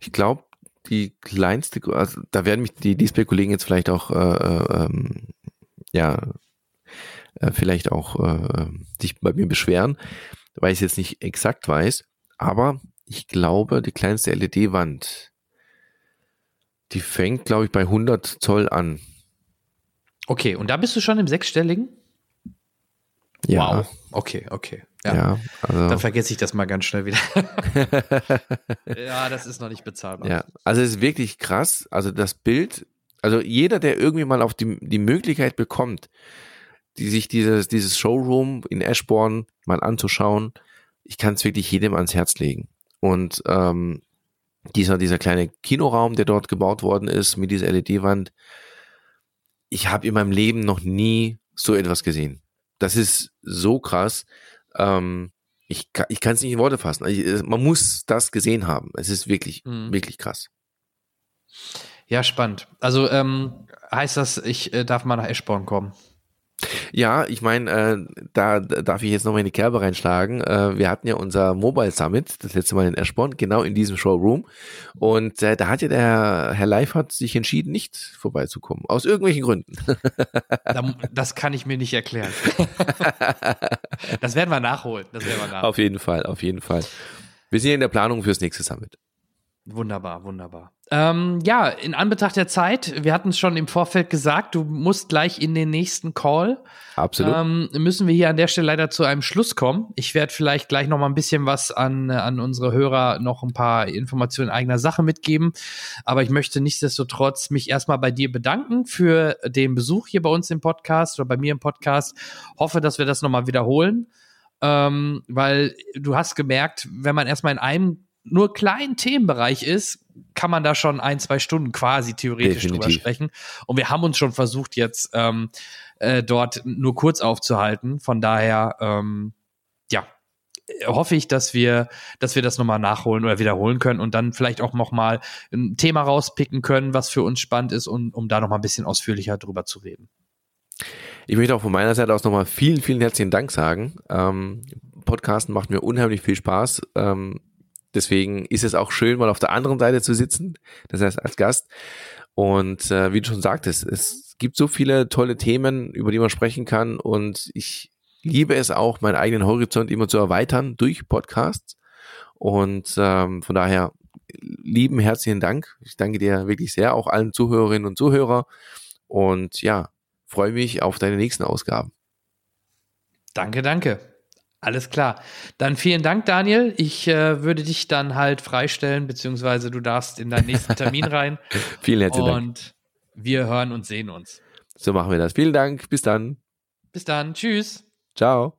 Ich glaube, die kleinste, also da werden mich die Display-Kollegen jetzt vielleicht auch, äh, äh, ähm, ja, äh, vielleicht auch äh, ähm, sich bei mir beschweren, weil ich es jetzt nicht exakt weiß. Aber ich glaube, die kleinste LED-Wand, die fängt, glaube ich, bei 100 Zoll an. Okay, und da bist du schon im sechsstelligen? Ja. Wow. Okay, okay. Ja, ja also. Dann vergesse ich das mal ganz schnell wieder. [laughs] ja, das ist noch nicht bezahlbar. Ja, also es ist wirklich krass. Also das Bild, also jeder, der irgendwie mal auf die, die Möglichkeit bekommt, die sich dieses, dieses Showroom in Ashbourne mal anzuschauen, ich kann es wirklich jedem ans Herz legen. Und ähm, dieser, dieser kleine Kinoraum, der dort gebaut worden ist, mit dieser LED-Wand, ich habe in meinem Leben noch nie so etwas gesehen. Das ist so krass. Ähm, ich, ich kann es nicht in Worte fassen. Ich, man muss das gesehen haben. Es ist wirklich, mhm. wirklich krass. Ja, spannend. Also ähm, heißt das, ich äh, darf mal nach Eschborn kommen? Ja, ich meine, äh, da darf ich jetzt noch mal in die Kerbe reinschlagen. Äh, wir hatten ja unser Mobile Summit, das letzte Mal in Eschborn, genau in diesem Showroom. Und äh, da hat ja der Herr Leifert sich entschieden, nicht vorbeizukommen. Aus irgendwelchen Gründen. [laughs] das kann ich mir nicht erklären. [laughs] das werden wir nachholen. Das werden wir nachholen. Auf jeden Fall, auf jeden Fall. Wir sind ja in der Planung fürs nächste Summit. Wunderbar, wunderbar. Ähm, ja, in Anbetracht der Zeit, wir hatten es schon im Vorfeld gesagt, du musst gleich in den nächsten Call. Absolut. Ähm, müssen wir hier an der Stelle leider zu einem Schluss kommen. Ich werde vielleicht gleich noch mal ein bisschen was an, an unsere Hörer, noch ein paar Informationen eigener Sache mitgeben. Aber ich möchte nichtsdestotrotz mich erstmal bei dir bedanken für den Besuch hier bei uns im Podcast oder bei mir im Podcast. Hoffe, dass wir das noch mal wiederholen. Ähm, weil du hast gemerkt, wenn man erstmal in einem nur kleinen Themenbereich ist, kann man da schon ein, zwei Stunden quasi theoretisch Definitiv. drüber sprechen. Und wir haben uns schon versucht, jetzt ähm, äh, dort nur kurz aufzuhalten. Von daher, ähm, ja, hoffe ich, dass wir, dass wir das nochmal nachholen oder wiederholen können und dann vielleicht auch nochmal ein Thema rauspicken können, was für uns spannend ist, und, um da nochmal ein bisschen ausführlicher drüber zu reden. Ich möchte auch von meiner Seite aus nochmal vielen, vielen herzlichen Dank sagen. Ähm, Podcasten macht mir unheimlich viel Spaß. Ähm, Deswegen ist es auch schön, mal auf der anderen Seite zu sitzen, das heißt als Gast. Und äh, wie du schon sagtest, es gibt so viele tolle Themen, über die man sprechen kann. Und ich liebe es auch, meinen eigenen Horizont immer zu erweitern durch Podcasts. Und ähm, von daher lieben herzlichen Dank. Ich danke dir wirklich sehr, auch allen Zuhörerinnen und Zuhörer. Und ja, freue mich auf deine nächsten Ausgaben. Danke, danke. Alles klar. Dann vielen Dank, Daniel. Ich äh, würde dich dann halt freistellen, beziehungsweise du darfst in deinen nächsten Termin [laughs] rein. vielen herzlichen Dank. Und wir hören und sehen uns. So machen wir das. Vielen Dank. Bis dann. Bis dann. Tschüss. Ciao.